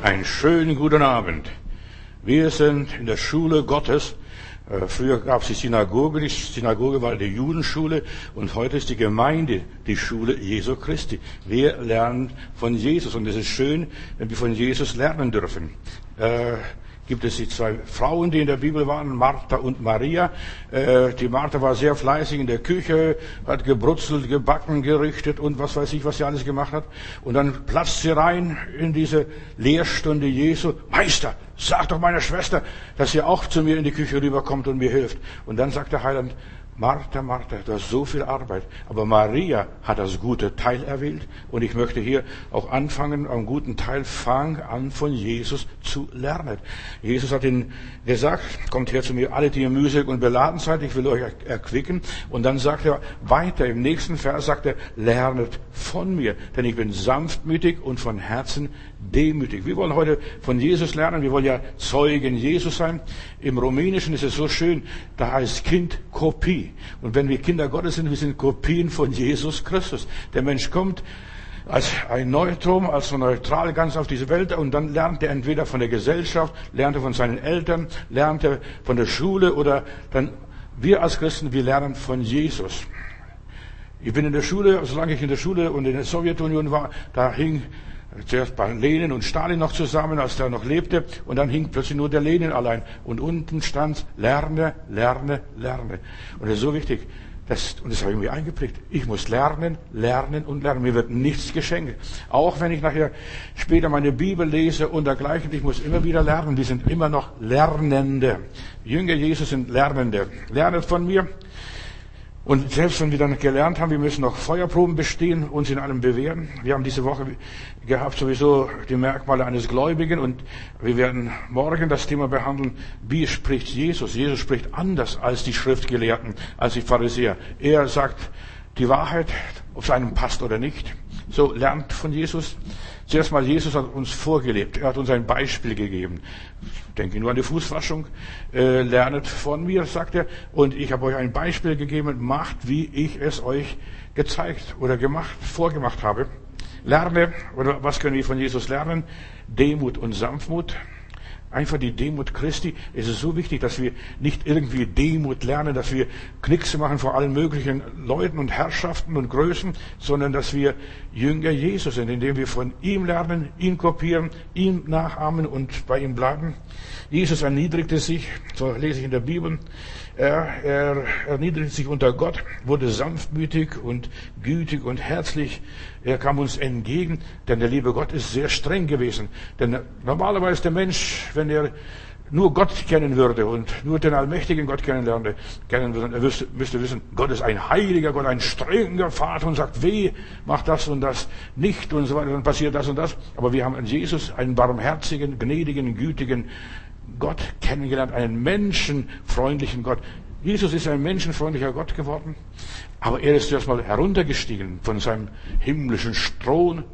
Einen schönen guten Abend. Wir sind in der Schule Gottes. Äh, Früher gab es die Synagoge, die Synagoge war die Judenschule und heute ist die Gemeinde die Schule Jesu Christi. Wir lernen von Jesus und es ist schön, wenn wir von Jesus lernen dürfen. Gibt es die zwei Frauen, die in der Bibel waren, Martha und Maria. Äh, die Martha war sehr fleißig in der Küche, hat gebrutzelt, gebacken, gerichtet und was weiß ich, was sie alles gemacht hat. Und dann platzt sie rein in diese Lehrstunde Jesu. Meister, sag doch meiner Schwester, dass sie auch zu mir in die Küche rüberkommt und mir hilft. Und dann sagt der Heiland, Martha, Martha, du hast so viel Arbeit. Aber Maria hat das gute Teil erwählt. Und ich möchte hier auch anfangen, am guten Teil, fang an von Jesus zu lernen. Jesus hat ihnen gesagt, kommt her zu mir, alle, die ihr mühselig und beladen seid, ich will euch erquicken. Und dann sagt er weiter, im nächsten Vers sagt er, lernet von mir, denn ich bin sanftmütig und von Herzen demütig. Wir wollen heute von Jesus lernen. Wir wollen ja Zeugen Jesus sein. Im Rumänischen ist es so schön, da heißt Kind Kopie. Und wenn wir Kinder Gottes sind, wir sind Kopien von Jesus Christus. Der Mensch kommt als ein Neutrum, als so neutral ganz auf diese Welt und dann lernt er entweder von der Gesellschaft, lernt er von seinen Eltern, lernt er von der Schule oder dann wir als Christen, wir lernen von Jesus. Ich bin in der Schule, solange ich in der Schule und in der Sowjetunion war, da hing zuerst bei Lenin und Stalin noch zusammen, als der noch lebte, und dann hing plötzlich nur der Lenin allein. Und unten stand, lerne, lerne, lerne. Und das ist so wichtig. Das, und das habe ich mir eingeprägt. Ich muss lernen, lernen und lernen. Mir wird nichts geschenkt. Auch wenn ich nachher später meine Bibel lese und dergleichen, ich muss immer wieder lernen. Wir sind immer noch Lernende. Jünger Jesus sind Lernende. Lernet von mir. Und selbst wenn wir dann gelernt haben, wir müssen noch Feuerproben bestehen, uns in allem bewähren. Wir haben diese Woche gehabt sowieso die Merkmale eines Gläubigen und wir werden morgen das Thema behandeln, wie spricht Jesus. Jesus spricht anders als die Schriftgelehrten, als die Pharisäer. Er sagt die Wahrheit, ob es einem passt oder nicht. So lernt von Jesus. Zuerst mal, Jesus hat uns vorgelebt. Er hat uns ein Beispiel gegeben. Denke nur an die Fußwaschung. Äh, lernet von mir, sagt er. Und ich habe euch ein Beispiel gegeben. Macht, wie ich es euch gezeigt oder gemacht, vorgemacht habe. Lerne, oder was können wir von Jesus lernen? Demut und Sanftmut. Einfach die Demut Christi. Es ist so wichtig, dass wir nicht irgendwie Demut lernen, dass wir Knickse machen vor allen möglichen Leuten und Herrschaften und Größen, sondern dass wir Jünger Jesus sind, indem wir von ihm lernen, ihn kopieren, ihn nachahmen und bei ihm bleiben. Jesus erniedrigte sich, so lese ich in der Bibel, er, er erniedrigte sich unter Gott, wurde sanftmütig und gütig und herzlich. Er kam uns entgegen, denn der liebe Gott ist sehr streng gewesen. Denn normalerweise der Mensch, wenn er nur Gott kennen würde und nur den allmächtigen Gott kennenlernte, kennen würde, er müsste, müsste wissen, Gott ist ein heiliger Gott, ein strenger Vater und sagt, weh, mach das und das nicht und so weiter, dann passiert das und das. Aber wir haben in Jesus einen barmherzigen, gnädigen, gütigen Gott kennengelernt, einen menschenfreundlichen Gott. Jesus ist ein menschenfreundlicher Gott geworden, aber er ist erstmal heruntergestiegen von seinem himmlischen Thron.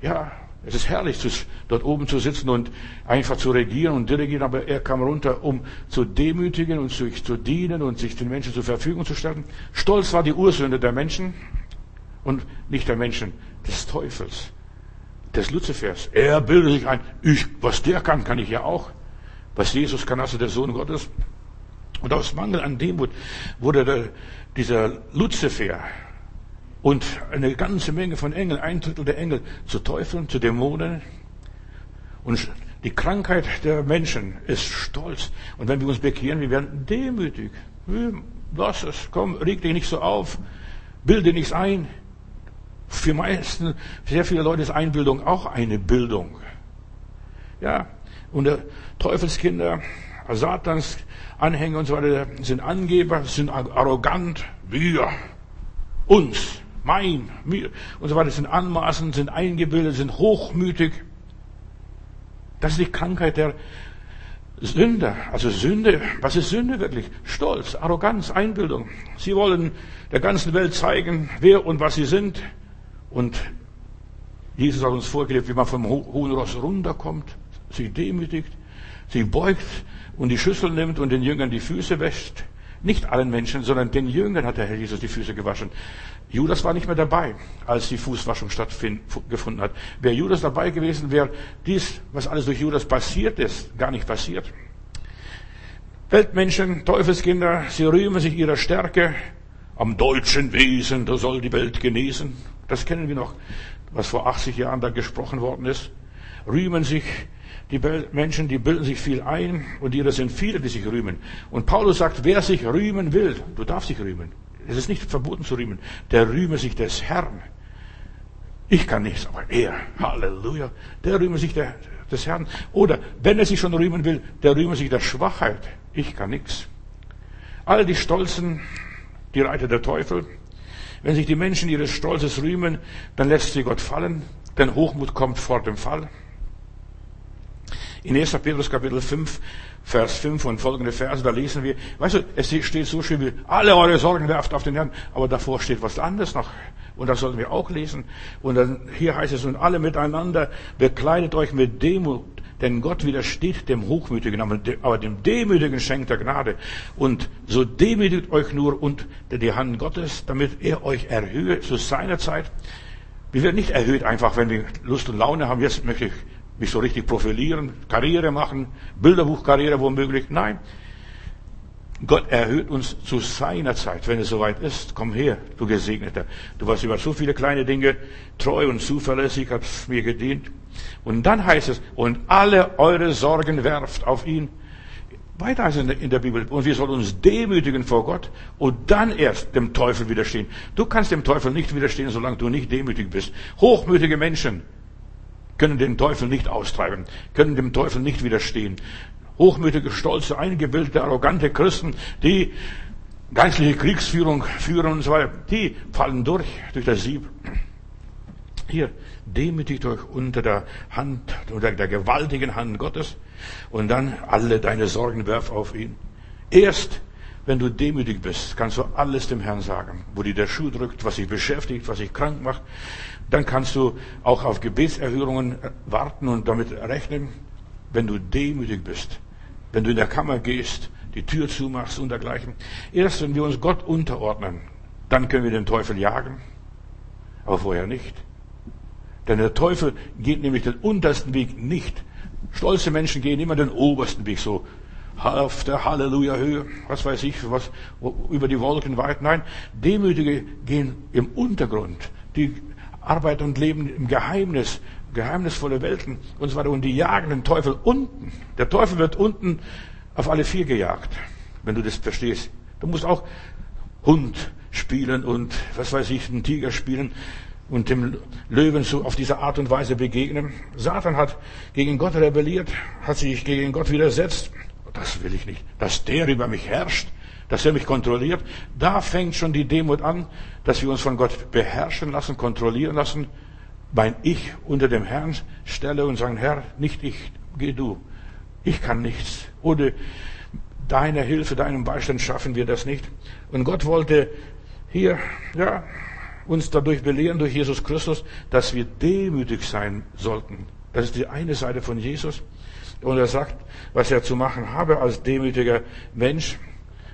Ja, es ist herrlich, dort oben zu sitzen und einfach zu regieren und dirigieren, aber er kam runter, um zu demütigen und sich zu dienen und sich den Menschen zur Verfügung zu stellen. Stolz war die Ursünde der Menschen und nicht der Menschen, des Teufels, des Luzifers. Er bildet sich ein, ich, was der kann, kann ich ja auch. Was Jesus kann, also der Sohn Gottes. Und aus Mangel an Demut wurde der, dieser Luzifer und eine ganze Menge von Engeln, ein Drittel der Engel, zu Teufeln, zu Dämonen. Und die Krankheit der Menschen ist Stolz. Und wenn wir uns bekehren, wir werden demütig. Lass es, komm, reg dich nicht so auf, bilde nichts ein. Für meisten, sehr viele Leute ist Einbildung auch eine Bildung. Ja, und der Teufelskinder, Satans Anhänger und so weiter sind Angeber, sind arrogant, wir, uns, mein, mir und so weiter, sind anmaßend, sind eingebildet, sind hochmütig. Das ist die Krankheit der Sünder. Also Sünde, was ist Sünde wirklich? Stolz, Arroganz, Einbildung. Sie wollen der ganzen Welt zeigen, wer und was sie sind. Und Jesus hat uns vorgelebt, wie man vom hohen Ross runterkommt sich demütigt, sich beugt und die Schüssel nimmt und den Jüngern die Füße wäscht. Nicht allen Menschen, sondern den Jüngern hat der Herr Jesus die Füße gewaschen. Judas war nicht mehr dabei, als die Fußwaschung stattgefunden hat. Wäre Judas dabei gewesen, wäre dies, was alles durch Judas passiert ist, gar nicht passiert. Weltmenschen, Teufelskinder, sie rühmen sich ihrer Stärke. Am deutschen Wesen, da soll die Welt genesen. Das kennen wir noch, was vor 80 Jahren da gesprochen worden ist. Rühmen sich die Menschen, die bilden sich viel ein und ihre sind viele, die sich rühmen. Und Paulus sagt, wer sich rühmen will, du darfst dich rühmen. Es ist nicht verboten zu rühmen. Der rühme sich des Herrn. Ich kann nichts, aber er, Halleluja, der rühme sich der, des Herrn. Oder wenn er sich schon rühmen will, der rühme sich der Schwachheit. Ich kann nichts. All die Stolzen, die Reiter der Teufel, wenn sich die Menschen ihres Stolzes rühmen, dann lässt sie Gott fallen, denn Hochmut kommt vor dem Fall. In 1. Petrus Kapitel 5, Vers 5 und folgende Verse, da lesen wir, weißt du, es steht so schön wie, alle eure Sorgen werft auf den Herrn, aber davor steht was anderes noch. Und das sollten wir auch lesen. Und dann, hier heißt es, und alle miteinander bekleidet euch mit Demut, denn Gott widersteht dem Hochmütigen, aber dem Demütigen schenkt er Gnade. Und so demütigt euch nur unter die Hand Gottes, damit er euch erhöhe zu seiner Zeit. Wir werden nicht erhöht einfach, wenn wir Lust und Laune haben. Jetzt möchte ich mich so richtig profilieren, Karriere machen, Bilderbuchkarriere womöglich. Nein. Gott erhöht uns zu seiner Zeit, wenn es soweit ist. Komm her, du Gesegneter. Du warst über so viele kleine Dinge treu und zuverlässig, hast mir gedient. Und dann heißt es, und alle eure Sorgen werft auf ihn. Weiter heißt es in der Bibel, und wir sollen uns demütigen vor Gott und dann erst dem Teufel widerstehen. Du kannst dem Teufel nicht widerstehen, solange du nicht demütig bist. Hochmütige Menschen können den Teufel nicht austreiben, können dem Teufel nicht widerstehen. Hochmütige, stolze, eingebildete, arrogante Christen, die geistliche Kriegsführung führen und so weiter, die fallen durch, durch das Sieb. Hier, demütigt euch unter der Hand, unter der gewaltigen Hand Gottes und dann alle deine Sorgen werf auf ihn. Erst wenn du demütig bist, kannst du alles dem Herrn sagen, wo dir der Schuh drückt, was dich beschäftigt, was dich krank macht. Dann kannst du auch auf Gebetserhörungen warten und damit rechnen, wenn du demütig bist. Wenn du in der Kammer gehst, die Tür zumachst und dergleichen. Erst wenn wir uns Gott unterordnen, dann können wir den Teufel jagen. Aber vorher nicht. Denn der Teufel geht nämlich den untersten Weg nicht. Stolze Menschen gehen immer den obersten Weg, so auf der Halleluja-Höhe, was weiß ich, was, über die Wolken weit. Nein, Demütige gehen im Untergrund. Die arbeiten und leben im Geheimnis, geheimnisvolle Welten und weiter. Und die jagen den Teufel unten. Der Teufel wird unten auf alle vier gejagt, wenn du das verstehst. Du musst auch Hund spielen und was weiß ich, einen Tiger spielen und dem Löwen so auf diese Art und Weise begegnen. Satan hat gegen Gott rebelliert, hat sich gegen Gott widersetzt das will ich nicht. Dass der über mich herrscht, dass er mich kontrolliert, da fängt schon die Demut an, dass wir uns von Gott beherrschen lassen, kontrollieren lassen, mein Ich unter dem Herrn stelle und sagen, Herr, nicht ich, geh du. Ich kann nichts. Ohne deine Hilfe, deinem Beistand schaffen wir das nicht. Und Gott wollte hier, ja, uns dadurch belehren, durch Jesus Christus, dass wir demütig sein sollten. Das ist die eine Seite von Jesus. Und er sagt, was er zu machen habe als demütiger Mensch.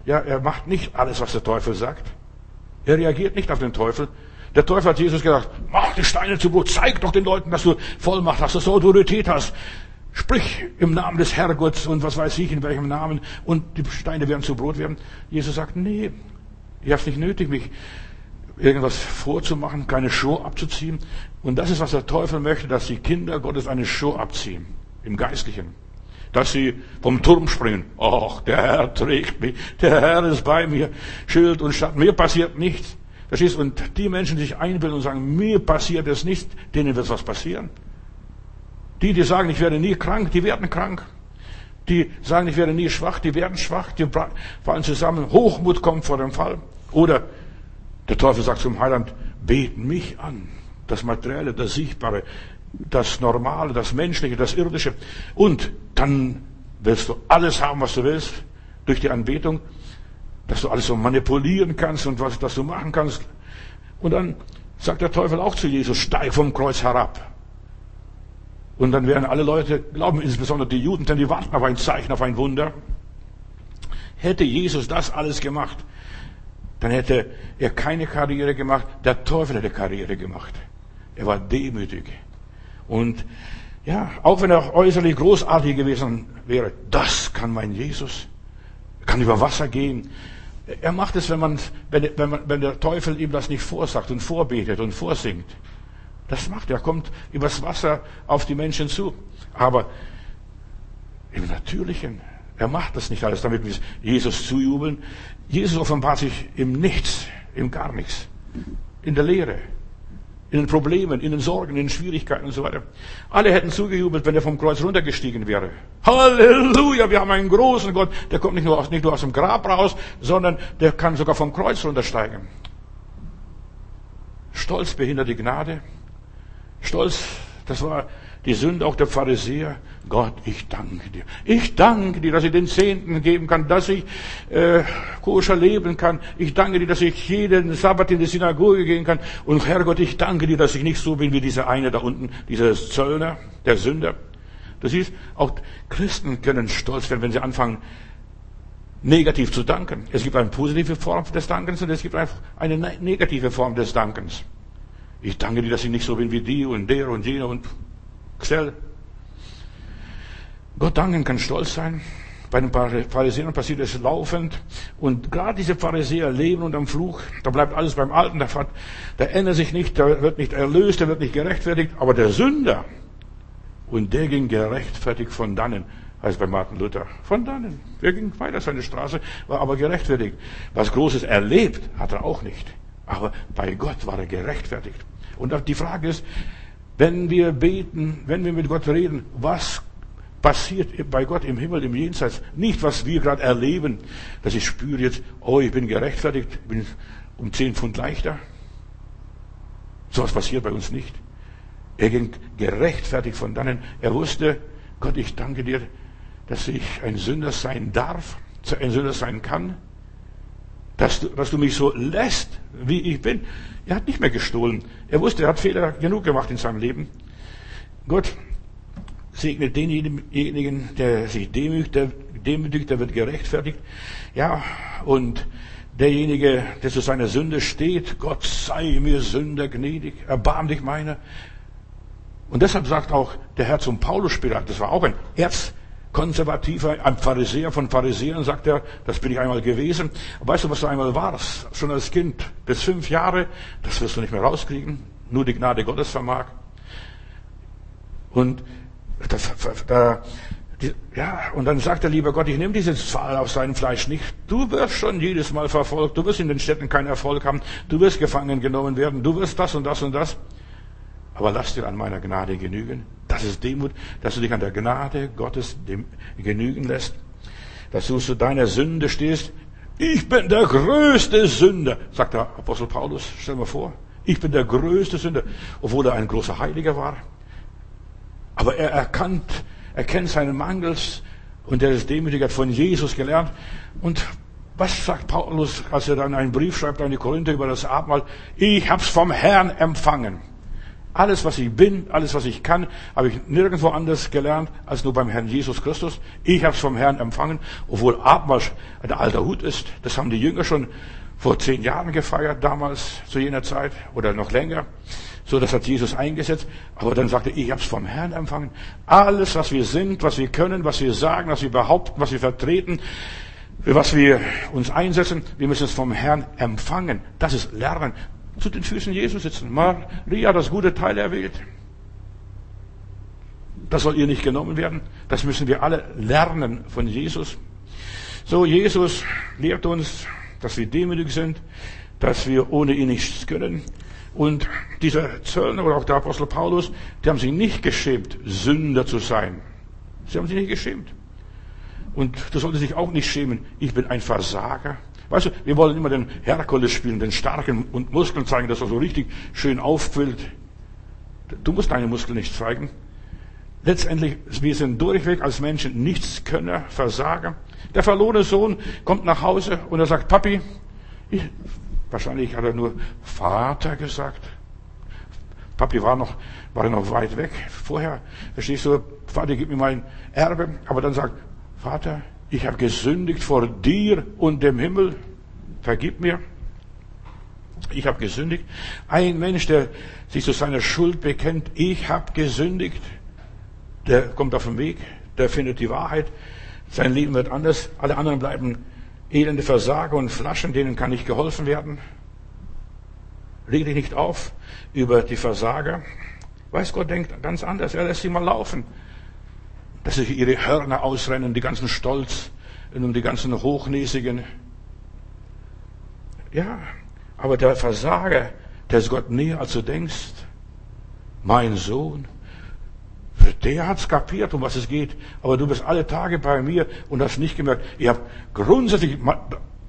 Ja, er macht nicht alles, was der Teufel sagt. Er reagiert nicht auf den Teufel. Der Teufel hat Jesus gesagt, mach die Steine zu Brot, zeig doch den Leuten, dass du Vollmacht hast, dass du Autorität hast. Sprich im Namen des Herrgotts und was weiß ich, in welchem Namen, und die Steine werden zu Brot werden. Jesus sagt, nee, ihr habt nicht nötig, mich irgendwas vorzumachen, keine Show abzuziehen. Und das ist, was der Teufel möchte, dass die Kinder Gottes eine Show abziehen im Geistlichen. Dass sie vom Turm springen. Ach, der Herr trägt mich, der Herr ist bei mir, Schild und Schatten. Mir passiert nichts. Verstehst? Und die Menschen, die sich einbilden und sagen, mir passiert es nicht, denen wird was passieren. Die, die sagen, ich werde nie krank, die werden krank. Die sagen, ich werde nie schwach, die werden schwach, die fallen zusammen. Hochmut kommt vor dem Fall. Oder der Teufel sagt zum Heiland, bet mich an. Das Materielle, das Sichtbare, das Normale, das Menschliche, das Irdische. Und dann willst du alles haben, was du willst, durch die Anbetung, dass du alles so manipulieren kannst und was, dass du machen kannst. Und dann sagt der Teufel auch zu Jesus, steig vom Kreuz herab. Und dann werden alle Leute glauben, insbesondere die Juden, denn die warten auf ein Zeichen, auf ein Wunder. Hätte Jesus das alles gemacht, dann hätte er keine Karriere gemacht, der Teufel hätte Karriere gemacht. Er war demütig. Und ja, auch wenn er äußerlich großartig gewesen wäre, das kann mein Jesus. Er kann über Wasser gehen. Er macht es, wenn, man, wenn, wenn, man, wenn der Teufel ihm das nicht vorsagt und vorbetet und vorsingt. Das macht er. Er kommt übers Wasser auf die Menschen zu. Aber im Natürlichen, er macht das nicht alles, damit wir Jesus zujubeln. Jesus offenbart sich im Nichts, im Gar nichts, in der Lehre in den Problemen, in den Sorgen, in den Schwierigkeiten und so weiter. Alle hätten zugejubelt, wenn er vom Kreuz runtergestiegen wäre. Halleluja, wir haben einen großen Gott, der kommt nicht nur aus, nicht nur aus dem Grab raus, sondern der kann sogar vom Kreuz runtersteigen. Stolz behindert die Gnade. Stolz, das war die Sünde auch der Pharisäer. Gott, ich danke dir. Ich danke dir, dass ich den Zehnten geben kann, dass ich äh, koscher leben kann. Ich danke dir, dass ich jeden Sabbat in die Synagoge gehen kann. Und Herrgott, ich danke dir, dass ich nicht so bin wie dieser eine da unten, dieser Zöllner, der Sünder. Du siehst, auch Christen können stolz werden, wenn sie anfangen, negativ zu danken. Es gibt eine positive Form des Dankens und es gibt eine negative Form des Dankens. Ich danke dir, dass ich nicht so bin wie die und der und jener und Xell. Gott danken kann stolz sein. Bei den Pharisäern passiert es laufend. Und gerade diese Pharisäer leben unter dem Fluch. Da bleibt alles beim Alten. Der, der ändert sich nicht, der wird nicht erlöst, der wird nicht gerechtfertigt. Aber der Sünder, und der ging gerechtfertigt von dannen, heißt bei Martin Luther. Von dannen. Er ging weiter seine Straße, war aber gerechtfertigt. Was Großes erlebt hat er auch nicht. Aber bei Gott war er gerechtfertigt. Und die Frage ist, wenn wir beten, wenn wir mit Gott reden, was passiert bei Gott im Himmel, im Jenseits? Nicht, was wir gerade erleben, dass ich spüre jetzt, oh, ich bin gerechtfertigt, bin um zehn Pfund leichter. So was passiert bei uns nicht. Er ging gerechtfertigt von dannen. Er wusste, Gott, ich danke dir, dass ich ein Sünder sein darf, ein Sünder sein kann dass du, dass du mich so lässt, wie ich bin. Er hat nicht mehr gestohlen. Er wusste, er hat Fehler genug gemacht in seinem Leben. Gott segnet denjenigen, der sich demütigt, der, wird gerechtfertigt. Ja, und derjenige, der zu seiner Sünde steht, Gott sei mir Sünder gnädig, erbarm dich meiner. Und deshalb sagt auch der Herr zum Paulus später, das war auch ein Erz, konservativer, ein Pharisäer von Pharisäern, sagt er, das bin ich einmal gewesen. weißt du, was du einmal warst? Schon als Kind, bis fünf Jahre, das wirst du nicht mehr rauskriegen. Nur die Gnade Gottes vermag. Und das, da, die, ja, und dann sagt der liebe Gott, ich nehme diese Zahl auf sein Fleisch nicht. Du wirst schon jedes Mal verfolgt. Du wirst in den Städten keinen Erfolg haben. Du wirst gefangen genommen werden. Du wirst das und das und das. Aber lass dir an meiner Gnade genügen. Das ist Demut, dass du dich an der Gnade Gottes genügen lässt. Dass du zu deiner Sünde stehst. Ich bin der größte Sünder, sagt der Apostel Paulus. Stell dir mal vor. Ich bin der größte Sünder, obwohl er ein großer Heiliger war. Aber er erkannt, erkennt seinen Mangels und er ist demütig, hat von Jesus gelernt. Und was sagt Paulus, als er dann einen Brief schreibt an die Korinther über das Abendmahl? Ich hab's vom Herrn empfangen. Alles, was ich bin, alles, was ich kann, habe ich nirgendwo anders gelernt als nur beim Herrn Jesus Christus. Ich habe es vom Herrn empfangen, obwohl Abmarsch ein alter Hut ist. Das haben die Jünger schon vor zehn Jahren gefeiert, damals zu jener Zeit oder noch länger. So, das hat Jesus eingesetzt. Aber dann sagte er, ich habe es vom Herrn empfangen. Alles, was wir sind, was wir können, was wir sagen, was wir behaupten, was wir vertreten, was wir uns einsetzen, wir müssen es vom Herrn empfangen. Das ist Lernen zu den Füßen Jesus sitzen. Maria das gute Teil erwählt. Das soll ihr nicht genommen werden. Das müssen wir alle lernen von Jesus. So, Jesus lehrt uns, dass wir demütig sind, dass wir ohne ihn nichts können. Und dieser Zöllner oder auch der Apostel Paulus, die haben sich nicht geschämt, Sünder zu sein. Sie haben sich nicht geschämt. Und du solltest dich auch nicht schämen. Ich bin ein Versager. Weißt du, wir wollen immer den Herkules spielen, den starken und Muskeln zeigen, dass er so richtig schön aufquillt. Du musst deine Muskeln nicht zeigen. Letztendlich, wir sind durchweg als Menschen Nichtskönner, Versager. Der verlorene Sohn kommt nach Hause und er sagt, Papi, ich, wahrscheinlich hat er nur Vater gesagt. Papi war noch, war noch weit weg. Vorher, verstehst du, Vater, gib mir mein Erbe. Aber dann sagt, Vater, Ich habe gesündigt vor dir und dem Himmel. Vergib mir. Ich habe gesündigt. Ein Mensch, der sich zu seiner Schuld bekennt, ich habe gesündigt, der kommt auf den Weg, der findet die Wahrheit, sein Leben wird anders, alle anderen bleiben elende Versager und Flaschen, denen kann nicht geholfen werden. Reg dich nicht auf über die Versager. Weiß Gott denkt ganz anders, er lässt sie mal laufen. Dass sie ihre Hörner ausrennen, die ganzen Stolz und die ganzen Hochnäsigen. Ja, aber der Versager, der ist Gott näher, als du denkst. Mein Sohn, der hat's kapiert, um was es geht. Aber du bist alle Tage bei mir und hast nicht gemerkt. Ich habe grundsätzlich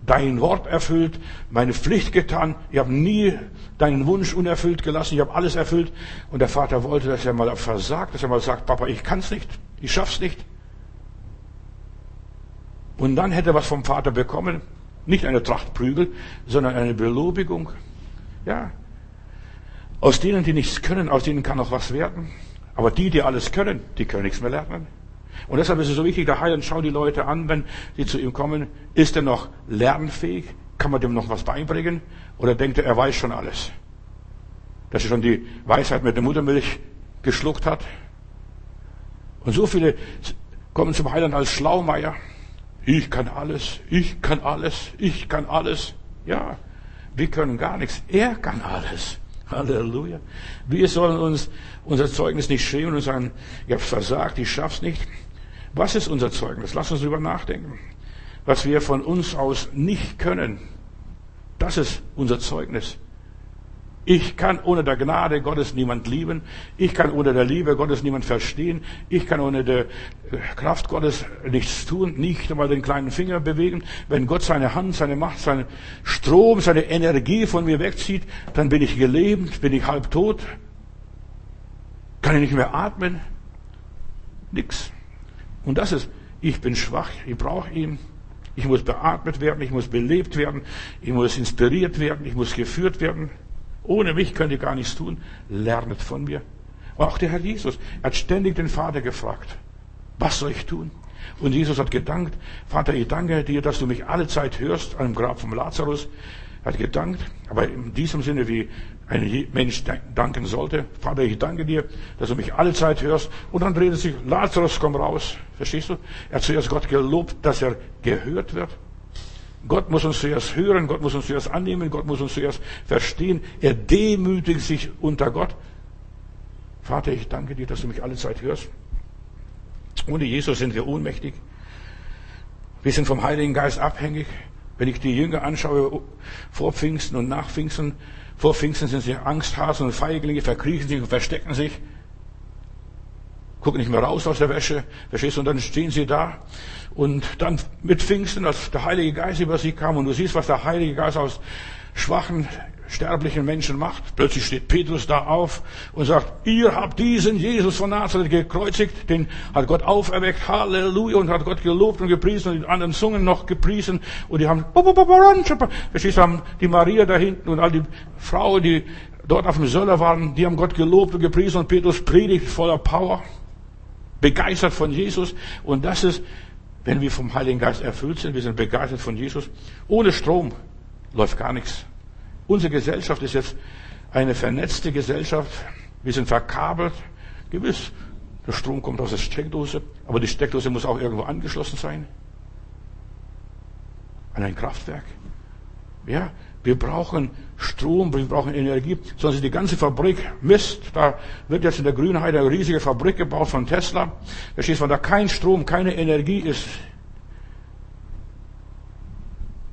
dein Wort erfüllt, meine Pflicht getan. Ich habe nie deinen Wunsch unerfüllt gelassen. Ich habe alles erfüllt. Und der Vater wollte, dass er mal versagt, dass er mal sagt, Papa, ich kann's nicht. Ich schaff's nicht. Und dann hätte er was vom Vater bekommen. Nicht eine Tracht Prügel, sondern eine Belobigung. Ja. Aus denen, die nichts können, aus denen kann auch was werden. Aber die, die alles können, die können nichts mehr lernen. Und deshalb ist es so wichtig, der Heiland schaut die Leute an, wenn sie zu ihm kommen. Ist er noch lernfähig? Kann man dem noch was beibringen? Oder denkt er, er weiß schon alles? Dass er schon die Weisheit mit der Muttermilch geschluckt hat? Und so viele kommen zum Heiland als Schlaumeier. Ich kann alles, ich kann alles, ich kann alles. Ja, wir können gar nichts. Er kann alles. Halleluja. Wir sollen uns unser Zeugnis nicht schämen und sagen, ich habe versagt, ich schaff's nicht. Was ist unser Zeugnis? Lass uns darüber nachdenken. Was wir von uns aus nicht können, das ist unser Zeugnis. Ich kann ohne der Gnade Gottes niemand lieben. Ich kann ohne der Liebe Gottes niemand verstehen. Ich kann ohne der Kraft Gottes nichts tun, nicht einmal den kleinen Finger bewegen. Wenn Gott seine Hand, seine Macht, seinen Strom, seine Energie von mir wegzieht, dann bin ich gelähmt, bin ich halb tot. Kann ich nicht mehr atmen? Nix. Und das ist, ich bin schwach, ich brauche ihn. Ich muss beatmet werden, ich muss belebt werden, ich muss inspiriert werden, ich muss geführt werden. Ohne mich könnt ihr gar nichts tun. Lernet von mir. Auch der Herr Jesus hat ständig den Vater gefragt, was soll ich tun? Und Jesus hat gedankt, Vater, ich danke dir, dass du mich alle Zeit hörst an dem Grab vom Lazarus. Er hat gedankt, aber in diesem Sinne, wie ein Mensch danken sollte. Vater, ich danke dir, dass du mich alle Zeit hörst. Und dann redet sich, Lazarus, komm raus. Verstehst du? Er hat zuerst Gott gelobt, dass er gehört wird. Gott muss uns zuerst hören, Gott muss uns zuerst annehmen, Gott muss uns zuerst verstehen. Er demütigt sich unter Gott. Vater, ich danke dir, dass du mich alle Zeit hörst. Ohne Jesus sind wir ohnmächtig. Wir sind vom Heiligen Geist abhängig. Wenn ich die Jünger anschaue, vor Pfingsten und nach Pfingsten, vor Pfingsten sind sie Angsthasen und Feiglinge, verkriechen sich und verstecken sich, gucken nicht mehr raus aus der Wäsche, verstehst du, und dann stehen sie da und dann mit Pfingsten, als der Heilige Geist über sie kam und du siehst, was der Heilige Geist aus schwachen, sterblichen Menschen macht. Plötzlich steht Petrus da auf und sagt, ihr habt diesen Jesus von Nazareth gekreuzigt, den hat Gott auferweckt, Halleluja, und hat Gott gelobt und gepriesen und die anderen Zungen noch gepriesen. Und die haben, verstehst du, haben die Maria da hinten und all die Frauen, die dort auf dem Söller waren, die haben Gott gelobt und gepriesen. Und Petrus predigt voller Power, begeistert von Jesus. Und das ist wenn wir vom Heiligen Geist erfüllt sind, wir sind begeistert von Jesus. Ohne Strom läuft gar nichts. Unsere Gesellschaft ist jetzt eine vernetzte Gesellschaft. Wir sind verkabelt. Gewiss, der Strom kommt aus der Steckdose, aber die Steckdose muss auch irgendwo angeschlossen sein. An ein Kraftwerk. Ja, wir brauchen Strom, wir brauchen Energie, sonst ist die ganze Fabrik Mist. Da wird jetzt in der Grünheide eine riesige Fabrik gebaut von Tesla. Verstehst du, wenn da kein Strom, keine Energie ist,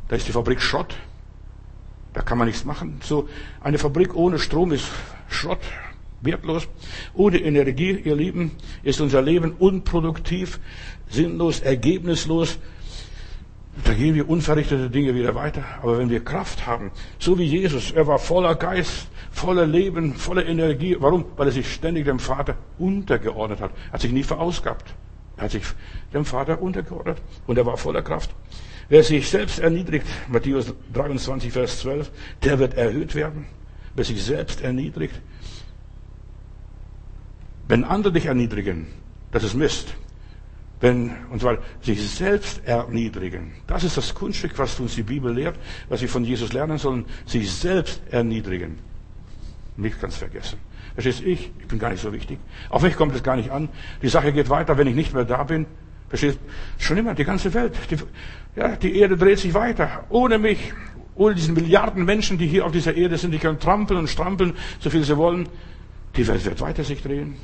da ist die Fabrik Schrott. Da kann man nichts machen. So eine Fabrik ohne Strom ist Schrott, wertlos. Ohne Energie, ihr Lieben, ist unser Leben unproduktiv, sinnlos, ergebnislos. Da gehen wir unverrichtete Dinge wieder weiter. Aber wenn wir Kraft haben, so wie Jesus, er war voller Geist, voller Leben, voller Energie. Warum? Weil er sich ständig dem Vater untergeordnet hat. Er hat sich nie verausgabt. Er hat sich dem Vater untergeordnet und er war voller Kraft. Wer sich selbst erniedrigt, Matthäus 23, Vers 12, der wird erhöht werden. Wer sich selbst erniedrigt. Wenn andere dich erniedrigen, das ist Mist. Wenn, und zwar sich selbst erniedrigen. Das ist das Kunststück, was uns die Bibel lehrt, was wir von Jesus lernen sollen, sich selbst erniedrigen. Mich ganz vergessen. Verstehst du, ich, ich bin gar nicht so wichtig. Auf mich kommt es gar nicht an. Die Sache geht weiter, wenn ich nicht mehr da bin. Verstehst? Schon immer, die ganze Welt. Die, ja, die Erde dreht sich weiter. Ohne mich, ohne diesen Milliarden Menschen, die hier auf dieser Erde sind, die können trampeln und strampeln, so viel sie wollen. Die Welt wird weiter sich drehen.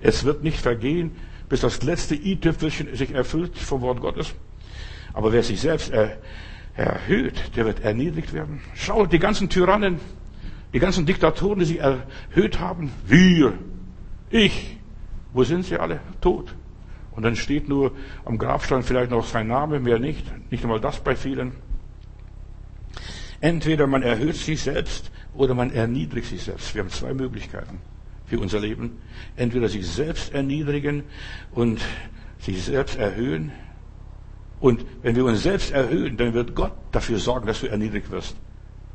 Es wird nicht vergehen, bis das letzte i-Tüpfelchen sich erfüllt vom Wort Gottes. Aber wer sich selbst er, erhöht, der wird erniedrigt werden. Schau, die ganzen Tyrannen, die ganzen Diktatoren, die sich erhöht haben, wir, ich, wo sind sie alle? Tot. Und dann steht nur am Grabstein vielleicht noch sein Name, mehr nicht. Nicht einmal das bei vielen. Entweder man erhöht sich selbst oder man erniedrigt sich selbst. Wir haben zwei Möglichkeiten für unser Leben. Entweder sich selbst erniedrigen und sich selbst erhöhen. Und wenn wir uns selbst erhöhen, dann wird Gott dafür sorgen, dass du erniedrigt wirst.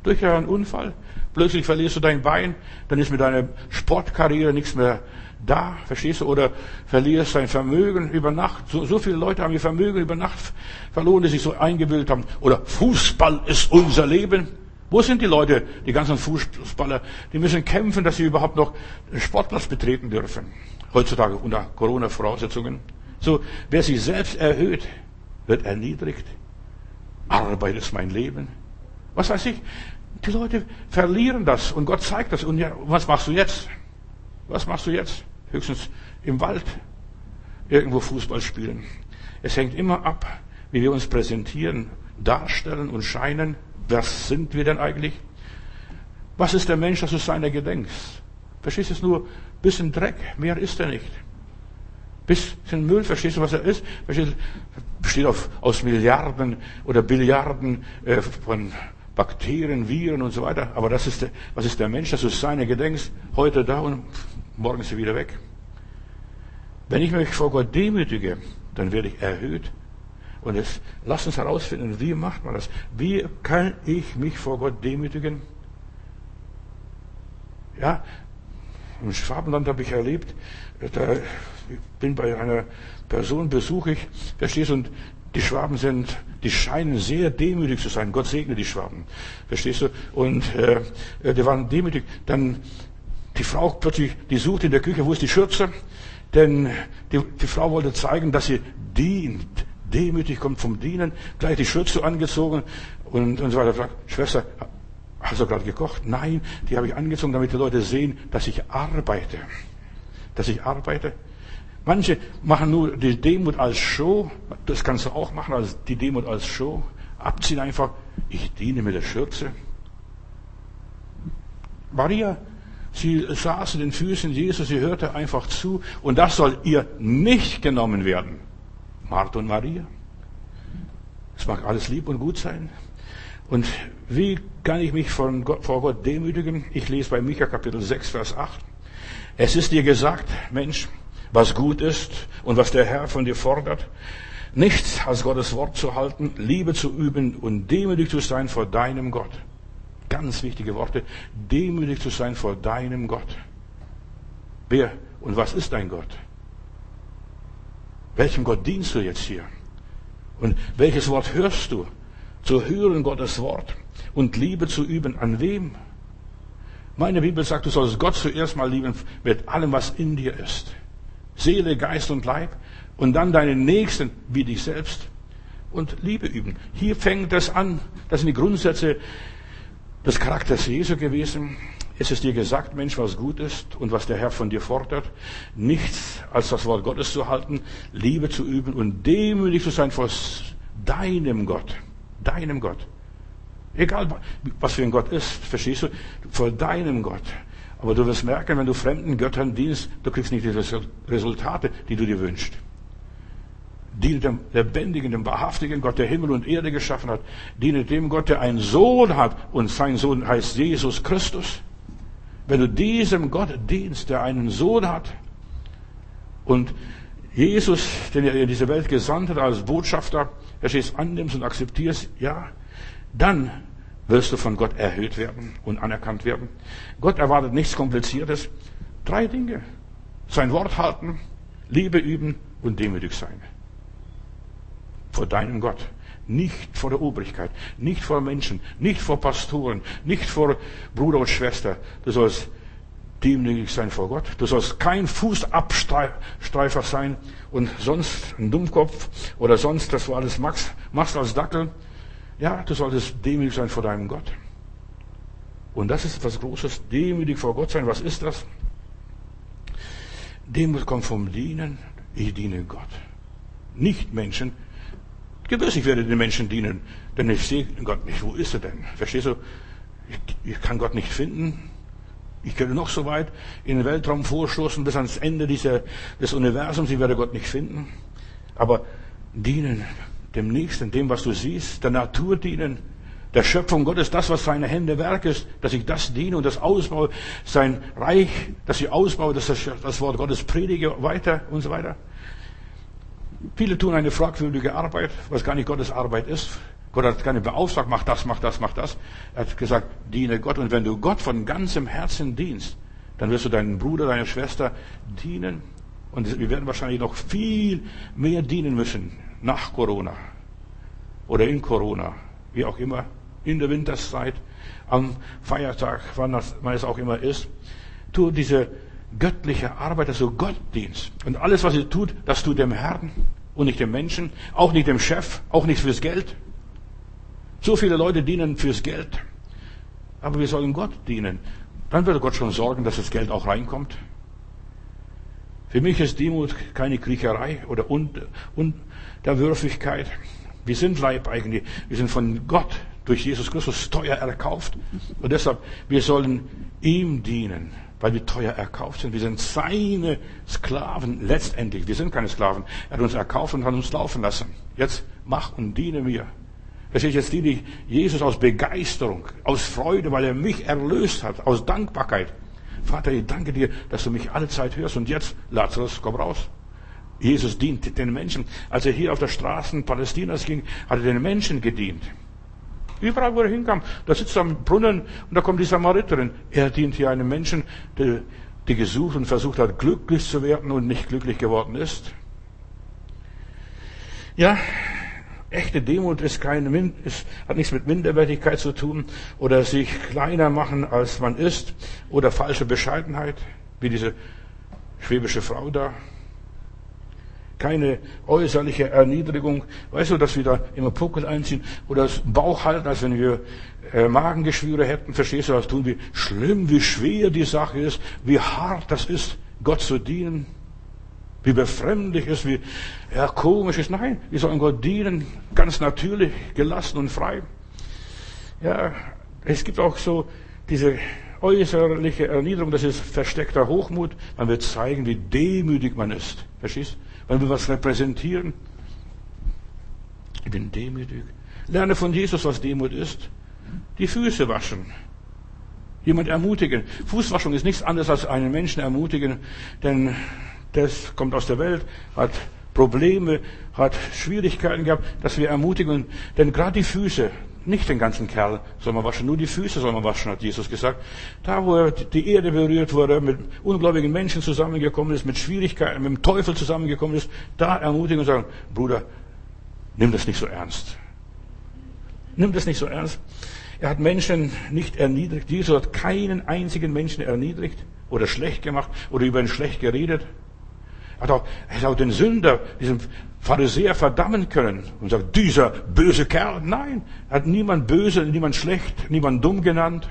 Durch einen Unfall. Plötzlich verlierst du dein Bein, dann ist mit deiner Sportkarriere nichts mehr da, verstehst du? Oder verlierst dein Vermögen über Nacht. So, so viele Leute haben ihr Vermögen über Nacht verloren, die sich so eingebildet haben. Oder Fußball ist unser Leben. Wo sind die Leute, die ganzen Fußballer? Die müssen kämpfen, dass sie überhaupt noch den Sportplatz betreten dürfen. Heutzutage unter Corona-Voraussetzungen. So, wer sich selbst erhöht, wird erniedrigt. Arbeit ist mein Leben. Was weiß ich? Die Leute verlieren das und Gott zeigt das. Und ja, was machst du jetzt? Was machst du jetzt? Höchstens im Wald irgendwo Fußball spielen. Es hängt immer ab, wie wir uns präsentieren, darstellen und scheinen. Was sind wir denn eigentlich? Was ist der Mensch, dass du seiner gedenkst? Verstehst du es nur? Bisschen Dreck, mehr ist er nicht. Bisschen Müll, verstehst du, was er ist? Verstehst du? Besteht auf, aus Milliarden oder Billiarden äh, von Bakterien, Viren und so weiter. Aber das ist der, was ist der Mensch, dass du seine gedenkst? Heute da und morgen ist er wieder weg. Wenn ich mich vor Gott demütige, dann werde ich erhöht und jetzt lasst uns herausfinden, wie macht man das? Wie kann ich mich vor Gott demütigen? Ja, im Schwabenland habe ich erlebt, da bin bei einer Person, besuche ich, verstehst du, und die Schwaben sind, die scheinen sehr demütig zu sein. Gott segne die Schwaben. Verstehst du? Und äh, die waren demütig. Dann die Frau plötzlich, die sucht in der Küche, wo ist die Schürze? Denn die, die Frau wollte zeigen, dass sie dient demütig, kommt vom Dienen, gleich die Schürze angezogen und, und so weiter. Fragt, Schwester, hast du gerade gekocht? Nein, die habe ich angezogen, damit die Leute sehen, dass ich arbeite. Dass ich arbeite. Manche machen nur die Demut als Show. Das kannst du auch machen, als die Demut als Show. Abziehen einfach. Ich diene mit der Schürze. Maria, sie saß in den Füßen Jesus, sie hörte einfach zu. Und das soll ihr nicht genommen werden. Martha und Maria. Es mag alles lieb und gut sein. Und wie kann ich mich vor Gott, vor Gott demütigen? Ich lese bei Micha Kapitel 6, Vers 8. Es ist dir gesagt, Mensch, was gut ist und was der Herr von dir fordert, nichts als Gottes Wort zu halten, Liebe zu üben und demütig zu sein vor deinem Gott. Ganz wichtige Worte. Demütig zu sein vor deinem Gott. Wer und was ist dein Gott? Welchem Gott dienst du jetzt hier? Und welches Wort hörst du? Zu hören Gottes Wort und Liebe zu üben. An wem? Meine Bibel sagt, du sollst Gott zuerst mal lieben mit allem, was in dir ist. Seele, Geist und Leib. Und dann deinen Nächsten wie dich selbst. Und Liebe üben. Hier fängt das an. Das sind die Grundsätze des Charakters Jesu gewesen. Es ist dir gesagt, Mensch, was gut ist und was der Herr von dir fordert. Nichts als das Wort Gottes zu halten, Liebe zu üben und demütig zu sein vor deinem Gott. Deinem Gott. Egal, was für ein Gott ist, verstehst du? Vor deinem Gott. Aber du wirst merken, wenn du fremden Göttern dienst, du kriegst nicht die Resultate, die du dir wünschst. Diene dem lebendigen, dem wahrhaftigen Gott, der Himmel und Erde geschaffen hat. Diene dem Gott, der einen Sohn hat und sein Sohn heißt Jesus Christus. Wenn du diesem Gott dienst, der einen Sohn hat und Jesus, den er in diese Welt gesandt hat als Botschafter, verstehst, annimmst und akzeptierst, ja, dann wirst du von Gott erhöht werden und anerkannt werden. Gott erwartet nichts Kompliziertes. Drei Dinge. Sein Wort halten, Liebe üben und demütig sein. Vor deinem Gott. Nicht vor der Obrigkeit, nicht vor Menschen, nicht vor Pastoren, nicht vor Bruder und Schwester. Du sollst demütig sein vor Gott. Du sollst kein Fußabstreifer sein und sonst ein Dummkopf oder sonst, dass du alles machst, machst als Dackel. Ja, du solltest demütig sein vor deinem Gott. Und das ist etwas Großes, demütig vor Gott sein. Was ist das? Demut kommt vom Dienen. Ich diene Gott. Nicht Menschen. Gewiss, ich werde den Menschen dienen, denn ich sehe Gott nicht. Wo ist er denn? Verstehst du? Ich, ich kann Gott nicht finden. Ich könnte noch so weit in den Weltraum vorstoßen bis ans Ende dieser, des Universums. Ich werde Gott nicht finden. Aber dienen dem Nächsten, dem, was du siehst, der Natur dienen, der Schöpfung Gottes, das, was seine Hände Werk ist, dass ich das diene und das ausbaue, sein Reich, dass ich ausbaue, dass ich das Wort Gottes predige, weiter und so weiter. Viele tun eine fragwürdige Arbeit, was gar nicht Gottes Arbeit ist. Gott hat keine beauftragt, mach das, mach das, mach das. Er hat gesagt, diene Gott. Und wenn du Gott von ganzem Herzen dienst, dann wirst du deinen Bruder, deine Schwester dienen. Und wir werden wahrscheinlich noch viel mehr dienen müssen nach Corona oder in Corona, wie auch immer, in der Winterszeit, am Feiertag, wann es auch immer ist. Tu diese göttliche Arbeit, dass du Gott dienst. Und alles, was ihr tut, das tut dem Herrn und nicht dem Menschen, auch nicht dem Chef, auch nicht fürs Geld. So viele Leute dienen fürs Geld. Aber wir sollen Gott dienen. Dann wird Gott schon sorgen, dass das Geld auch reinkommt. Für mich ist Demut keine Kriecherei oder Unterwürfigkeit. Wir sind Leib eigentlich. Wir sind von Gott durch Jesus Christus teuer erkauft. Und deshalb, wir sollen ihm dienen, weil wir teuer erkauft sind. Wir sind seine Sklaven letztendlich. Wir sind keine Sklaven. Er hat uns erkauft und hat uns laufen lassen. Jetzt mach und diene mir. Verstehe ich jetzt die, die Jesus aus Begeisterung, aus Freude, weil er mich erlöst hat, aus Dankbarkeit. Vater, ich danke dir, dass du mich alle Zeit hörst. Und jetzt, Lazarus, komm raus. Jesus dient den Menschen. Als er hier auf der Straßen Palästinas ging, hat er den Menschen gedient. Überall, wo er hinkam, da sitzt er am Brunnen und da kommt die Samariterin. Er dient hier einem Menschen, der, der gesucht und versucht hat, glücklich zu werden und nicht glücklich geworden ist. Ja, Echte Demut ist keine, ist, hat nichts mit Minderwertigkeit zu tun oder sich kleiner machen, als man ist oder falsche Bescheidenheit, wie diese schwäbische Frau da. Keine äußerliche Erniedrigung. Weißt du, dass wir da immer Puckel einziehen oder das Bauch halten, als wenn wir äh, Magengeschwüre hätten. Verstehst du, was tun? Wie schlimm, wie schwer die Sache ist, wie hart das ist, Gott zu dienen wie befremdlich ist, wie ja, komisch ist. Nein, wir sollen Gott dienen, ganz natürlich, gelassen und frei. Ja, es gibt auch so diese äußerliche Erniedrigung, das ist versteckter Hochmut. Man wird zeigen, wie demütig man ist. Verstehst? Man will was repräsentieren. Ich bin demütig. Lerne von Jesus, was Demut ist. Die Füße waschen. Jemand ermutigen. Fußwaschung ist nichts anderes als einen Menschen ermutigen, denn das kommt aus der Welt, hat Probleme, hat Schwierigkeiten gehabt, dass wir ermutigen. Denn gerade die Füße, nicht den ganzen Kerl soll man waschen, nur die Füße soll man waschen, hat Jesus gesagt. Da, wo er die Erde berührt wurde, mit ungläubigen Menschen zusammengekommen ist, mit Schwierigkeiten, mit dem Teufel zusammengekommen ist, da ermutigen und sagen, Bruder, nimm das nicht so ernst. Nimm das nicht so ernst. Er hat Menschen nicht erniedrigt. Jesus hat keinen einzigen Menschen erniedrigt oder schlecht gemacht oder über ihn schlecht geredet. Er hat auch, hat auch den Sünder, diesen Pharisäer verdammen können und sagt, dieser böse Kerl. Nein, er hat niemand böse, niemand schlecht, niemand dumm genannt.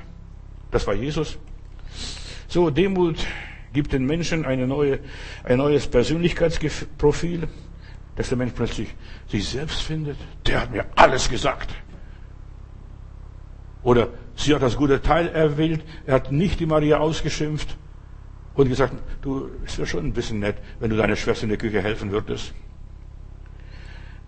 Das war Jesus. So, Demut gibt den Menschen eine neue, ein neues Persönlichkeitsprofil, dass der Mensch plötzlich sich selbst findet. Der hat mir alles gesagt. Oder sie hat das gute Teil erwählt, er hat nicht die Maria ausgeschimpft und gesagt, du, es wäre schon ein bisschen nett, wenn du deiner Schwester in der Küche helfen würdest.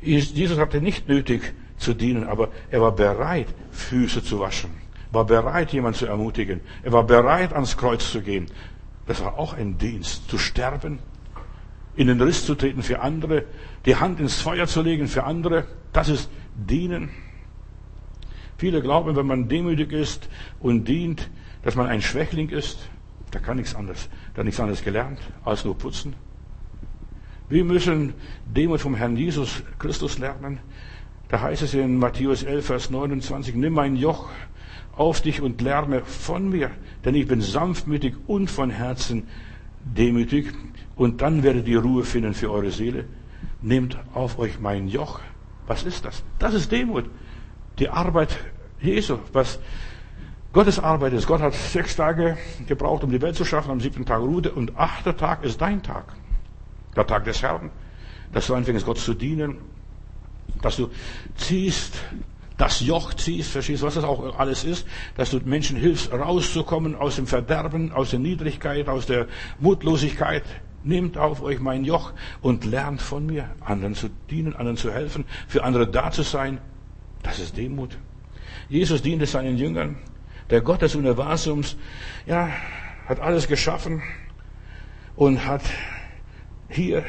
Jesus hatte nicht nötig zu dienen, aber er war bereit, Füße zu waschen, war bereit, jemanden zu ermutigen, er war bereit, ans Kreuz zu gehen. Das war auch ein Dienst, zu sterben, in den Riss zu treten für andere, die Hand ins Feuer zu legen für andere. Das ist Dienen. Viele glauben, wenn man demütig ist und dient, dass man ein Schwächling ist. Da kann nichts anderes. Da nichts anderes gelernt, als nur putzen. Wir müssen Demut vom Herrn Jesus Christus lernen. Da heißt es in Matthäus 11, Vers 29, nimm mein Joch auf dich und lerne von mir, denn ich bin sanftmütig und von Herzen demütig und dann werdet ihr Ruhe finden für eure Seele. Nehmt auf euch mein Joch. Was ist das? Das ist Demut. Die Arbeit Jesu, was Gottes Arbeit ist. Gott hat sechs Tage gebraucht, um die Welt zu schaffen, am siebten Tag ruhte und achter Tag ist dein Tag. Der Tag des Herrn. Dass du anfängst, Gott zu dienen. Dass du ziehst, das Joch ziehst, verstehst, was das auch alles ist, dass du Menschen hilfst, rauszukommen aus dem Verderben, aus der Niedrigkeit, aus der Mutlosigkeit. Nehmt auf euch mein Joch und lernt von mir, anderen zu dienen, anderen zu helfen, für andere da zu sein. Das ist Demut. Jesus diente seinen Jüngern. Der Gott des Universums, ja, hat alles geschaffen und hat hier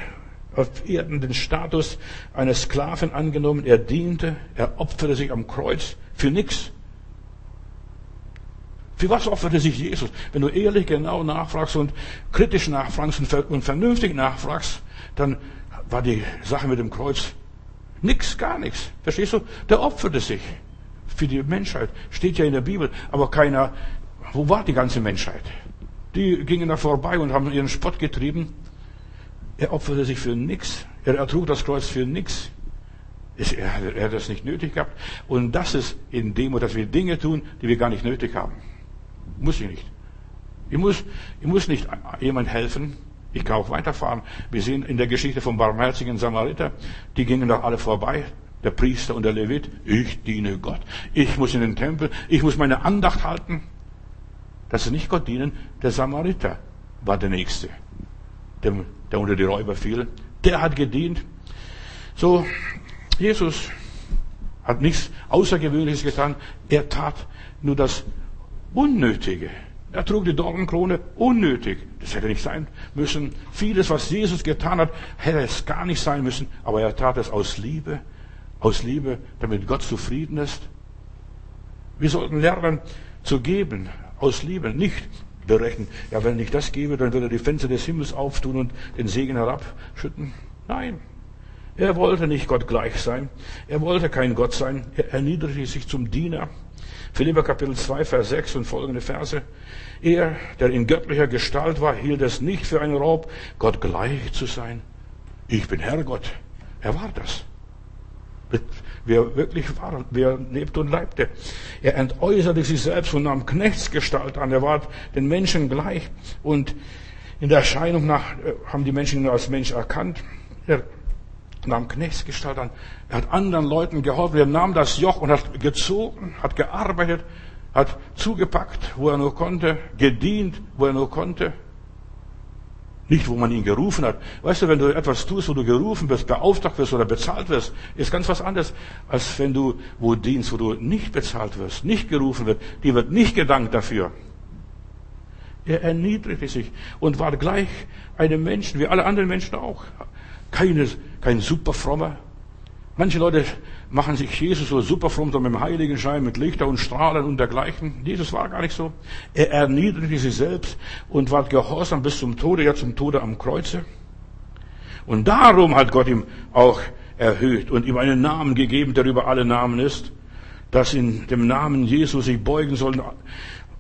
auf Erden den Status eines Sklaven angenommen. Er diente, er opferte sich am Kreuz für nichts. Für was opferte sich Jesus? Wenn du ehrlich genau nachfragst und kritisch nachfragst und vernünftig nachfragst, dann war die Sache mit dem Kreuz nix, gar nichts. Verstehst du? Der opferte sich für die Menschheit. Steht ja in der Bibel. Aber keiner, wo war die ganze Menschheit? Die gingen da vorbei und haben ihren Spott getrieben. Er opferte sich für nichts. Er ertrug das Kreuz für nichts. Er, er hat das nicht nötig gehabt. Und das ist in dem, dass wir Dinge tun, die wir gar nicht nötig haben. Muss ich nicht. Ich muss, ich muss nicht jemand helfen. Ich kann auch weiterfahren. Wir sehen in der Geschichte vom barmherzigen Samariter, die gingen doch alle vorbei. Der Priester und der Levit. Ich diene Gott. Ich muss in den Tempel. Ich muss meine Andacht halten. Das ist nicht Gott dienen. Der Samariter war der Nächste. Der der unter die Räuber fiel, der hat gedient. So, Jesus hat nichts Außergewöhnliches getan. Er tat nur das Unnötige. Er trug die Dornenkrone unnötig. Das hätte nicht sein müssen. Vieles, was Jesus getan hat, hätte es gar nicht sein müssen. Aber er tat es aus Liebe. Aus Liebe, damit Gott zufrieden ist. Wir sollten lernen zu geben. Aus Liebe. Nicht berechnen, ja, wenn ich das gebe, dann wird er die Fenster des Himmels auftun und den Segen herabschütten. Nein. Er wollte nicht Gott gleich sein. Er wollte kein Gott sein. Er erniedrigte sich zum Diener. Philipper Kapitel 2, Vers 6 und folgende Verse. Er, der in göttlicher Gestalt war, hielt es nicht für einen Raub, Gott gleich zu sein. Ich bin Herrgott. Er war das wer wirklich war, wer lebte und leibte. Er entäußerte sich selbst und nahm Knechtsgestalt an. Er war den Menschen gleich und in der Erscheinung nach äh, haben die Menschen ihn als Mensch erkannt. Er nahm Knechtsgestalt an. Er hat anderen Leuten geholfen. Er nahm das Joch und hat gezogen, hat gearbeitet, hat zugepackt, wo er nur konnte, gedient, wo er nur konnte. Nicht, wo man ihn gerufen hat. Weißt du, wenn du etwas tust, wo du gerufen wirst, beauftragt wirst oder bezahlt wirst, ist ganz was anderes, als wenn du wo dienst, wo du nicht bezahlt wirst, nicht gerufen wird. Die wird nicht gedankt dafür. Er erniedrigte sich und war gleich einem Menschen, wie alle anderen Menschen auch. Keine, kein super frommer, Manche Leute machen sich Jesus so super fromm, so mit dem Heiligenschein, mit Lichter und Strahlen und dergleichen. Jesus war gar nicht so. Er erniedrigte sich selbst und war gehorsam bis zum Tode, ja zum Tode am Kreuze. Und darum hat Gott ihm auch erhöht und ihm einen Namen gegeben, der über alle Namen ist, dass in dem Namen Jesus sich beugen sollen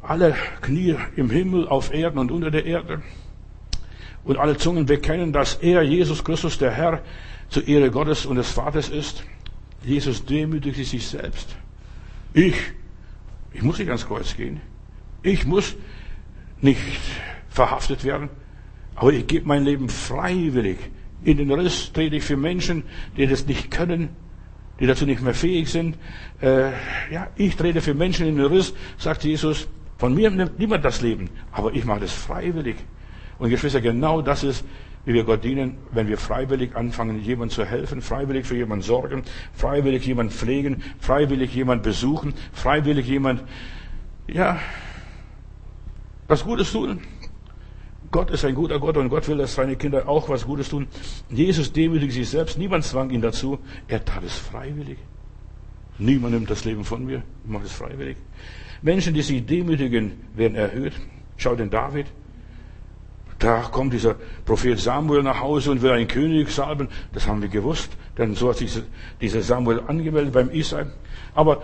alle Knie im Himmel, auf Erden und unter der Erde und alle Zungen bekennen, dass er, Jesus Christus, der Herr, zur Ehre Gottes und des Vaters ist. Jesus demütigte sich selbst. Ich, ich muss nicht ans Kreuz gehen. Ich muss nicht verhaftet werden. Aber ich gebe mein Leben freiwillig. In den Riss trete ich für Menschen, die das nicht können, die dazu nicht mehr fähig sind. Äh, ja, ich trete für Menschen in den Riss, sagt Jesus. Von mir nimmt niemand das Leben, aber ich mache das freiwillig. Und Geschwister, genau das ist wie wir Gott dienen, wenn wir freiwillig anfangen, jemand zu helfen, freiwillig für jemanden sorgen, freiwillig jemand pflegen, freiwillig jemand besuchen, freiwillig jemand, ja, was Gutes tun. Gott ist ein guter Gott und Gott will, dass seine Kinder auch was Gutes tun. Jesus demütigt sich selbst, niemand zwang ihn dazu. Er tat es freiwillig. Niemand nimmt das Leben von mir, ich mache es freiwillig. Menschen, die sich demütigen, werden erhöht. Schau den David. Da kommt dieser Prophet Samuel nach Hause und will einen König salben. Das haben wir gewusst, denn so hat sich dieser Samuel angemeldet beim Israel. Aber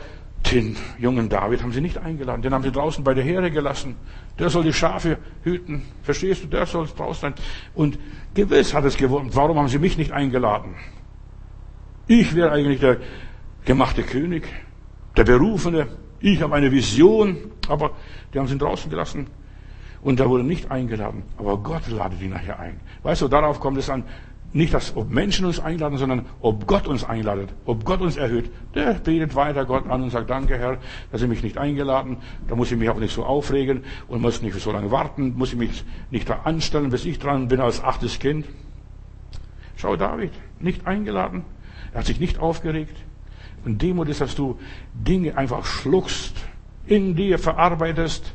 den jungen David haben sie nicht eingeladen. Den haben sie draußen bei der Herde gelassen. Der soll die Schafe hüten. Verstehst du? Der soll draußen sein. Und gewiss hat es gewonnen. Warum haben sie mich nicht eingeladen? Ich wäre eigentlich der gemachte König, der Berufene. Ich habe eine Vision. Aber die haben sie draußen gelassen. Und er wurde nicht eingeladen. Aber Gott ladet ihn nachher ein. Weißt du, darauf kommt es an. Nicht, dass ob Menschen uns einladen, sondern ob Gott uns einladet, ob Gott uns erhöht. Der betet weiter Gott an und sagt, danke Herr, dass Sie mich nicht eingeladen. Da muss ich mich auch nicht so aufregen und muss nicht so lange warten, muss ich mich nicht da anstellen, bis ich dran bin als achtes Kind. Schau David, nicht eingeladen. Er hat sich nicht aufgeregt. Und Demut ist, dass du Dinge einfach schluckst, in dir verarbeitest.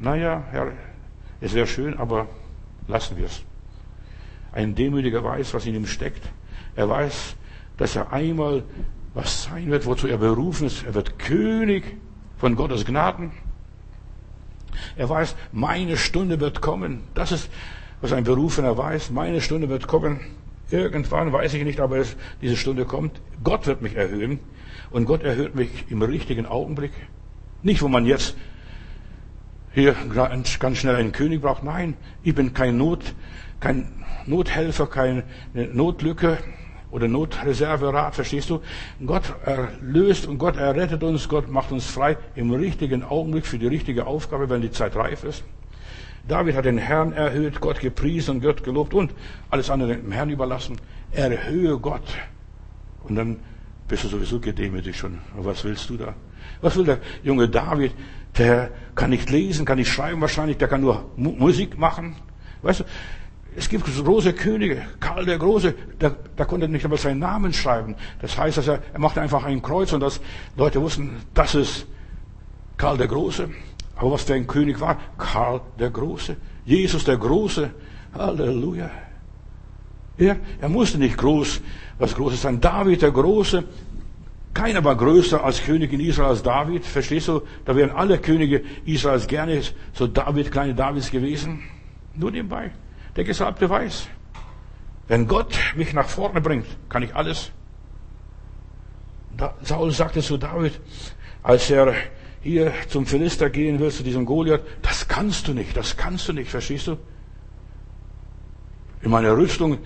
Naja, Herr, es wäre schön, aber lassen wir es. Ein Demütiger weiß, was in ihm steckt. Er weiß, dass er einmal was sein wird, wozu er berufen ist. Er wird König von Gottes Gnaden. Er weiß, meine Stunde wird kommen. Das ist, was ein Berufener weiß. Meine Stunde wird kommen. Irgendwann weiß ich nicht, aber es, diese Stunde kommt. Gott wird mich erhöhen. Und Gott erhöht mich im richtigen Augenblick. Nicht, wo man jetzt hier ganz schnell einen König braucht. Nein, ich bin kein Not, kein Nothelfer, keine Notlücke oder Notreserverat, verstehst du? Gott erlöst und Gott errettet uns, Gott macht uns frei im richtigen Augenblick für die richtige Aufgabe, wenn die Zeit reif ist. David hat den Herrn erhöht, Gott gepriesen und Gott gelobt und alles andere dem Herrn überlassen. Erhöhe Gott. Und dann bist du sowieso gedemütigt schon. Was willst du da? Was will der junge David? Der kann nicht lesen, kann nicht schreiben wahrscheinlich, der kann nur Musik machen. Weißt du, es gibt große Könige, Karl der Große, der, der konnte nicht einmal seinen Namen schreiben. Das heißt, dass er, er machte einfach ein Kreuz und dass Leute wussten, das ist Karl der Große. Aber was für ein König war? Karl der Große. Jesus der Große. Halleluja. Er, er musste nicht groß, was Großes sein. David der Große. Keiner war größer als König in Israel als David. Verstehst du? Da wären alle Könige Israels gerne so David, kleine Davids gewesen. Nur nebenbei. Der Gesalbte weiß, wenn Gott mich nach vorne bringt, kann ich alles. Saul sagte zu David, als er hier zum Philister gehen will, zu diesem Goliath, das kannst du nicht, das kannst du nicht, verstehst du? In meiner Rüstung,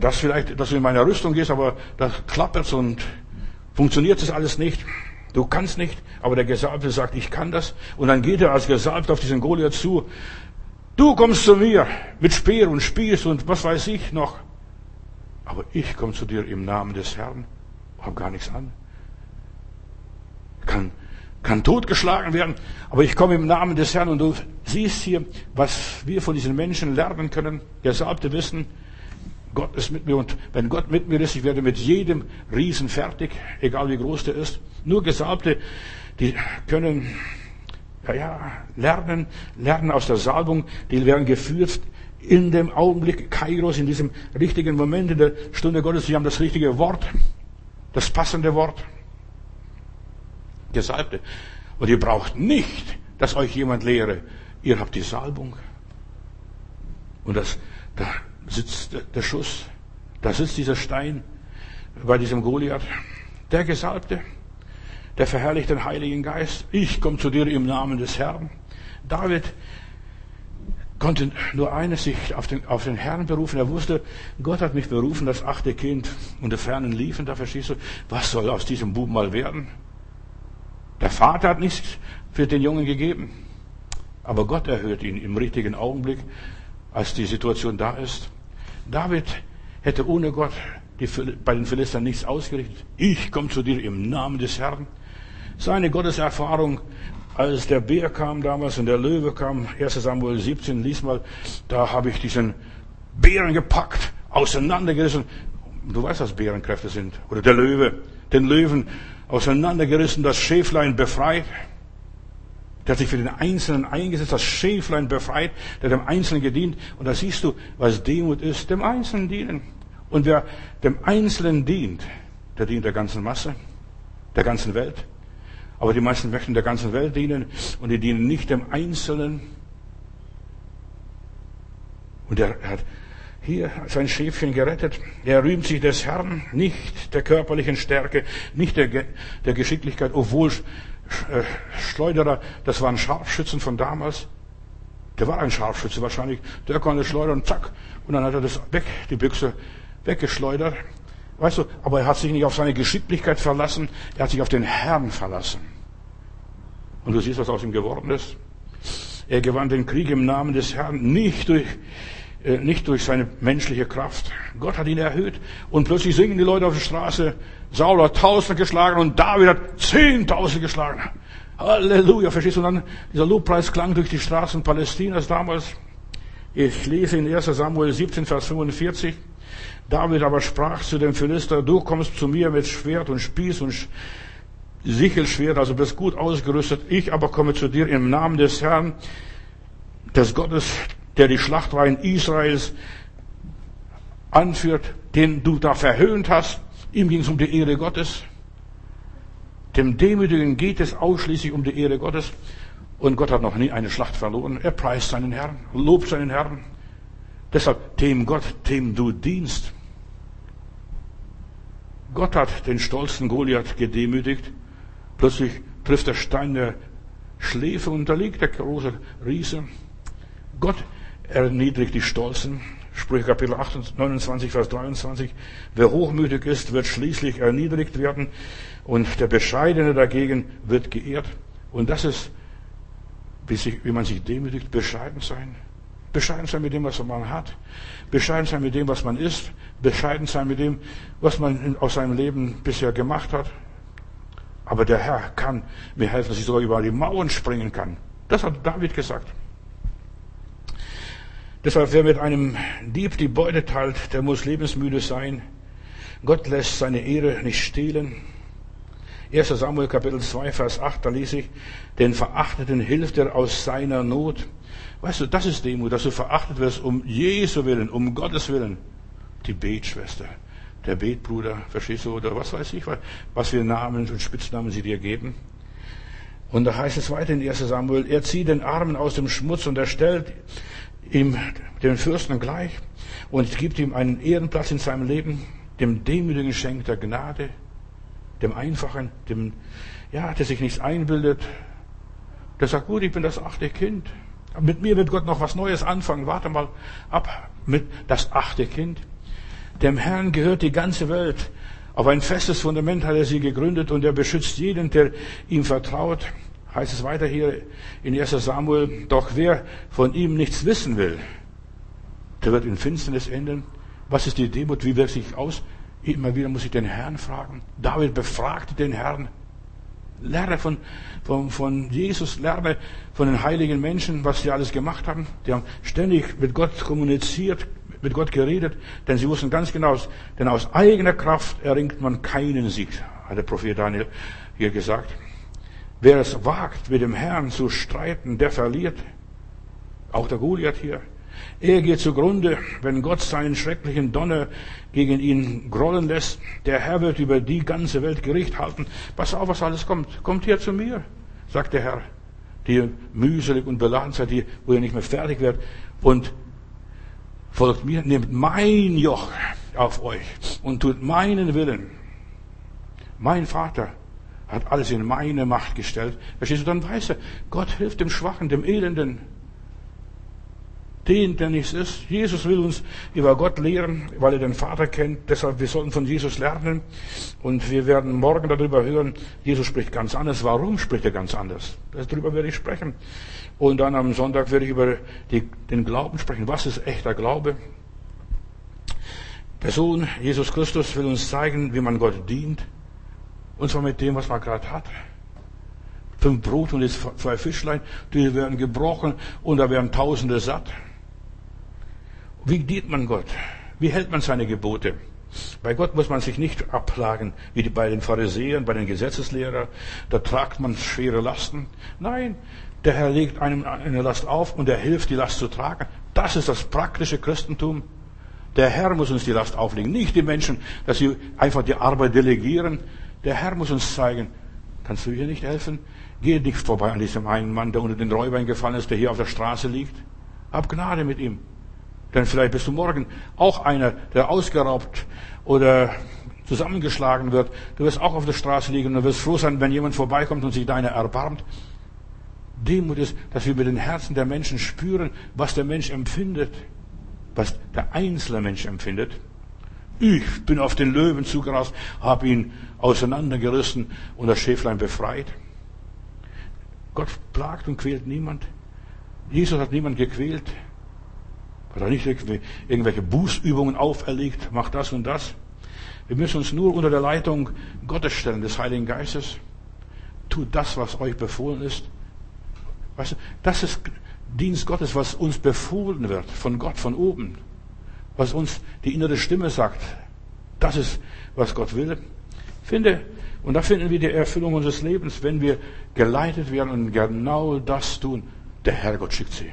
das vielleicht, dass du in meiner Rüstung gehst, aber das klappert und funktioniert das alles nicht. Du kannst nicht, aber der Gesalbte sagt, ich kann das. Und dann geht er als Gesalbter auf diesen Goliath zu Du kommst zu mir mit Speer und Spieß und was weiß ich noch. Aber ich komme zu dir im Namen des Herrn, hab gar nichts an. Kann, kann totgeschlagen werden, aber ich komme im Namen des Herrn und du siehst hier, was wir von diesen Menschen lernen können. Gesalbte wissen, Gott ist mit mir und wenn Gott mit mir ist, ich werde mit jedem Riesen fertig, egal wie groß der ist. Nur Gesalbte, die können ja, ja, lernen, lernen aus der Salbung, die werden geführt in dem Augenblick Kairos, in diesem richtigen Moment, in der Stunde Gottes. Sie haben das richtige Wort, das passende Wort. Gesalbte. Und ihr braucht nicht, dass euch jemand lehre. Ihr habt die Salbung. Und das, da sitzt der Schuss, da sitzt dieser Stein bei diesem Goliath. Der Gesalbte der verherrlicht den Heiligen Geist. Ich komme zu dir im Namen des Herrn. David konnte nur eines sich auf den, auf den Herrn berufen. Er wusste, Gott hat mich berufen, das achte Kind und der Fernen liefen. Da verstehst du, was soll aus diesem Buben mal werden? Der Vater hat nichts für den Jungen gegeben. Aber Gott erhöht ihn im richtigen Augenblick, als die Situation da ist. David hätte ohne Gott die, bei den Philistern nichts ausgerichtet. Ich komme zu dir im Namen des Herrn. Seine Gotteserfahrung, als der Bär kam damals und der Löwe kam, 1 Samuel 17, lies mal, da habe ich diesen Bären gepackt, auseinandergerissen. Du weißt, was Bärenkräfte sind. Oder der Löwe, den Löwen auseinandergerissen, das Schäflein befreit. Der hat sich für den Einzelnen eingesetzt, das Schäflein befreit, der dem Einzelnen gedient. Und da siehst du, was Demut ist, dem Einzelnen dienen. Und wer dem Einzelnen dient, der dient der ganzen Masse, der ganzen Welt. Aber die meisten möchten der ganzen Welt dienen und die dienen nicht dem Einzelnen. Und er hat hier sein Schäfchen gerettet. Er rühmt sich des Herrn, nicht der körperlichen Stärke, nicht der, der Geschicklichkeit, obwohl Schleuderer, das waren Scharfschützen von damals. Der war ein Scharfschütze wahrscheinlich. Der konnte schleudern, zack. Und dann hat er das weg, die Büchse weggeschleudert. Weißt du, aber er hat sich nicht auf seine Geschicklichkeit verlassen, er hat sich auf den Herrn verlassen. Und du siehst, was aus ihm geworden ist. Er gewann den Krieg im Namen des Herrn nicht durch, äh, nicht durch seine menschliche Kraft. Gott hat ihn erhöht. Und plötzlich singen die Leute auf der Straße, Saul hat tausend geschlagen und David hat zehntausend geschlagen. Halleluja, verstehst du? Und dann dieser Lobpreis klang durch die Straßen Palästinas damals. Ich lese in 1 Samuel 17, Vers 45. David aber sprach zu dem Philister, du kommst zu mir mit Schwert und Spieß und Sichelschwert, also bist gut ausgerüstet. Ich aber komme zu dir im Namen des Herrn, des Gottes, der die Schlachtreihen Israels anführt, den du da verhöhnt hast. Ihm ging es um die Ehre Gottes. Dem Demütigen geht es ausschließlich um die Ehre Gottes. Und Gott hat noch nie eine Schlacht verloren. Er preist seinen Herrn, lobt seinen Herrn. Deshalb, dem Gott, dem du dienst, Gott hat den stolzen Goliath gedemütigt. Plötzlich trifft der Stein der Schläfe und da liegt der große Riese. Gott erniedrigt die Stolzen. Sprüche Kapitel 29, Vers 23. Wer hochmütig ist, wird schließlich erniedrigt werden und der Bescheidene dagegen wird geehrt. Und das ist, wie, man sich demütigt, bescheiden sein. Bescheiden sein mit dem, was man hat. Bescheiden sein mit dem, was man ist. Bescheiden sein mit dem, was man aus seinem Leben bisher gemacht hat. Aber der Herr kann mir helfen, dass ich sogar über die Mauern springen kann. Das hat David gesagt. Deshalb, wer mit einem Dieb die Beute teilt, der muss lebensmüde sein. Gott lässt seine Ehre nicht stehlen. 1 Samuel Kapitel 2, Vers 8, da lese ich, den Verachteten hilft er aus seiner Not. Weißt du, das ist Demut, dass du verachtet wirst um Jesu Willen, um Gottes Willen. Die Betschwester, der Betbruder, verstehst du, oder was weiß ich, was für Namen und Spitznamen sie dir geben. Und da heißt es weiter in 1 Samuel, er zieht den Armen aus dem Schmutz und er stellt ihm den Fürsten gleich und gibt ihm einen Ehrenplatz in seinem Leben, dem Demütigen schenkt er Gnade, dem Einfachen, dem, ja, der sich nichts einbildet, der sagt, gut, ich bin das achte Kind. Mit mir wird Gott noch was Neues anfangen. Warte mal ab mit das achte Kind. Dem Herrn gehört die ganze Welt. Auf ein festes Fundament hat er sie gegründet und er beschützt jeden, der ihm vertraut. Heißt es weiter hier in 1 Samuel, doch wer von ihm nichts wissen will, der wird in Finsternis enden. Was ist die Demut? Wie wirkt sich aus? Immer wieder muss ich den Herrn fragen. David befragte den Herrn. Lerne von, von, von Jesus, lerne von den heiligen Menschen, was sie alles gemacht haben. Die haben ständig mit Gott kommuniziert, mit Gott geredet, denn sie wussten ganz genau, denn aus eigener Kraft erringt man keinen Sieg, hat der Prophet Daniel hier gesagt. Wer es wagt, mit dem Herrn zu streiten, der verliert. Auch der Goliath hier. Er geht zugrunde, wenn Gott seinen schrecklichen Donner gegen ihn grollen lässt. Der Herr wird über die ganze Welt Gericht halten. Pass auf, was alles kommt. Kommt her zu mir, sagt der Herr, die mühselig und beladen seid, die, wo ihr nicht mehr fertig werdet. Und folgt mir, nehmt mein Joch auf euch und tut meinen Willen. Mein Vater hat alles in meine Macht gestellt. Verstehst du, dann weiß er, Gott hilft dem Schwachen, dem Elenden den, der nichts ist. Jesus will uns über Gott lehren, weil er den Vater kennt. Deshalb, wir sollten von Jesus lernen. Und wir werden morgen darüber hören, Jesus spricht ganz anders. Warum spricht er ganz anders? Darüber werde ich sprechen. Und dann am Sonntag werde ich über die, den Glauben sprechen. Was ist echter Glaube? Person Jesus Christus will uns zeigen, wie man Gott dient. Und zwar mit dem, was man gerade hat. Fünf Brot und zwei Fischlein, die werden gebrochen und da werden Tausende satt. Wie dient man Gott? Wie hält man seine Gebote? Bei Gott muss man sich nicht abplagen, wie bei den Pharisäern, bei den Gesetzeslehrern. Da tragt man schwere Lasten. Nein, der Herr legt einem eine Last auf und er hilft, die Last zu tragen. Das ist das praktische Christentum. Der Herr muss uns die Last auflegen, nicht die Menschen, dass sie einfach die Arbeit delegieren. Der Herr muss uns zeigen, kannst du hier nicht helfen? Geh nicht vorbei an diesem einen Mann, der unter den Räubern gefallen ist, der hier auf der Straße liegt. Hab Gnade mit ihm. Denn vielleicht bist du morgen auch einer, der ausgeraubt oder zusammengeschlagen wird. Du wirst auch auf der Straße liegen und wirst froh sein, wenn jemand vorbeikommt und sich deiner erbarmt. Demut ist, dass wir mit den Herzen der Menschen spüren, was der Mensch empfindet, was der einzelne Mensch empfindet. Ich bin auf den Löwen zugerast, habe ihn auseinandergerissen und das Schäflein befreit. Gott plagt und quält niemand. Jesus hat niemand gequält. Hat er nicht irgendwelche Bußübungen auferlegt, macht das und das. Wir müssen uns nur unter der Leitung Gottes stellen, des Heiligen Geistes. Tut das, was euch befohlen ist. Weißt du, das ist Dienst Gottes, was uns befohlen wird von Gott, von oben. Was uns die innere Stimme sagt. Das ist, was Gott will. Finde, und da finden wir die Erfüllung unseres Lebens, wenn wir geleitet werden und genau das tun. Der Herrgott schickt sie.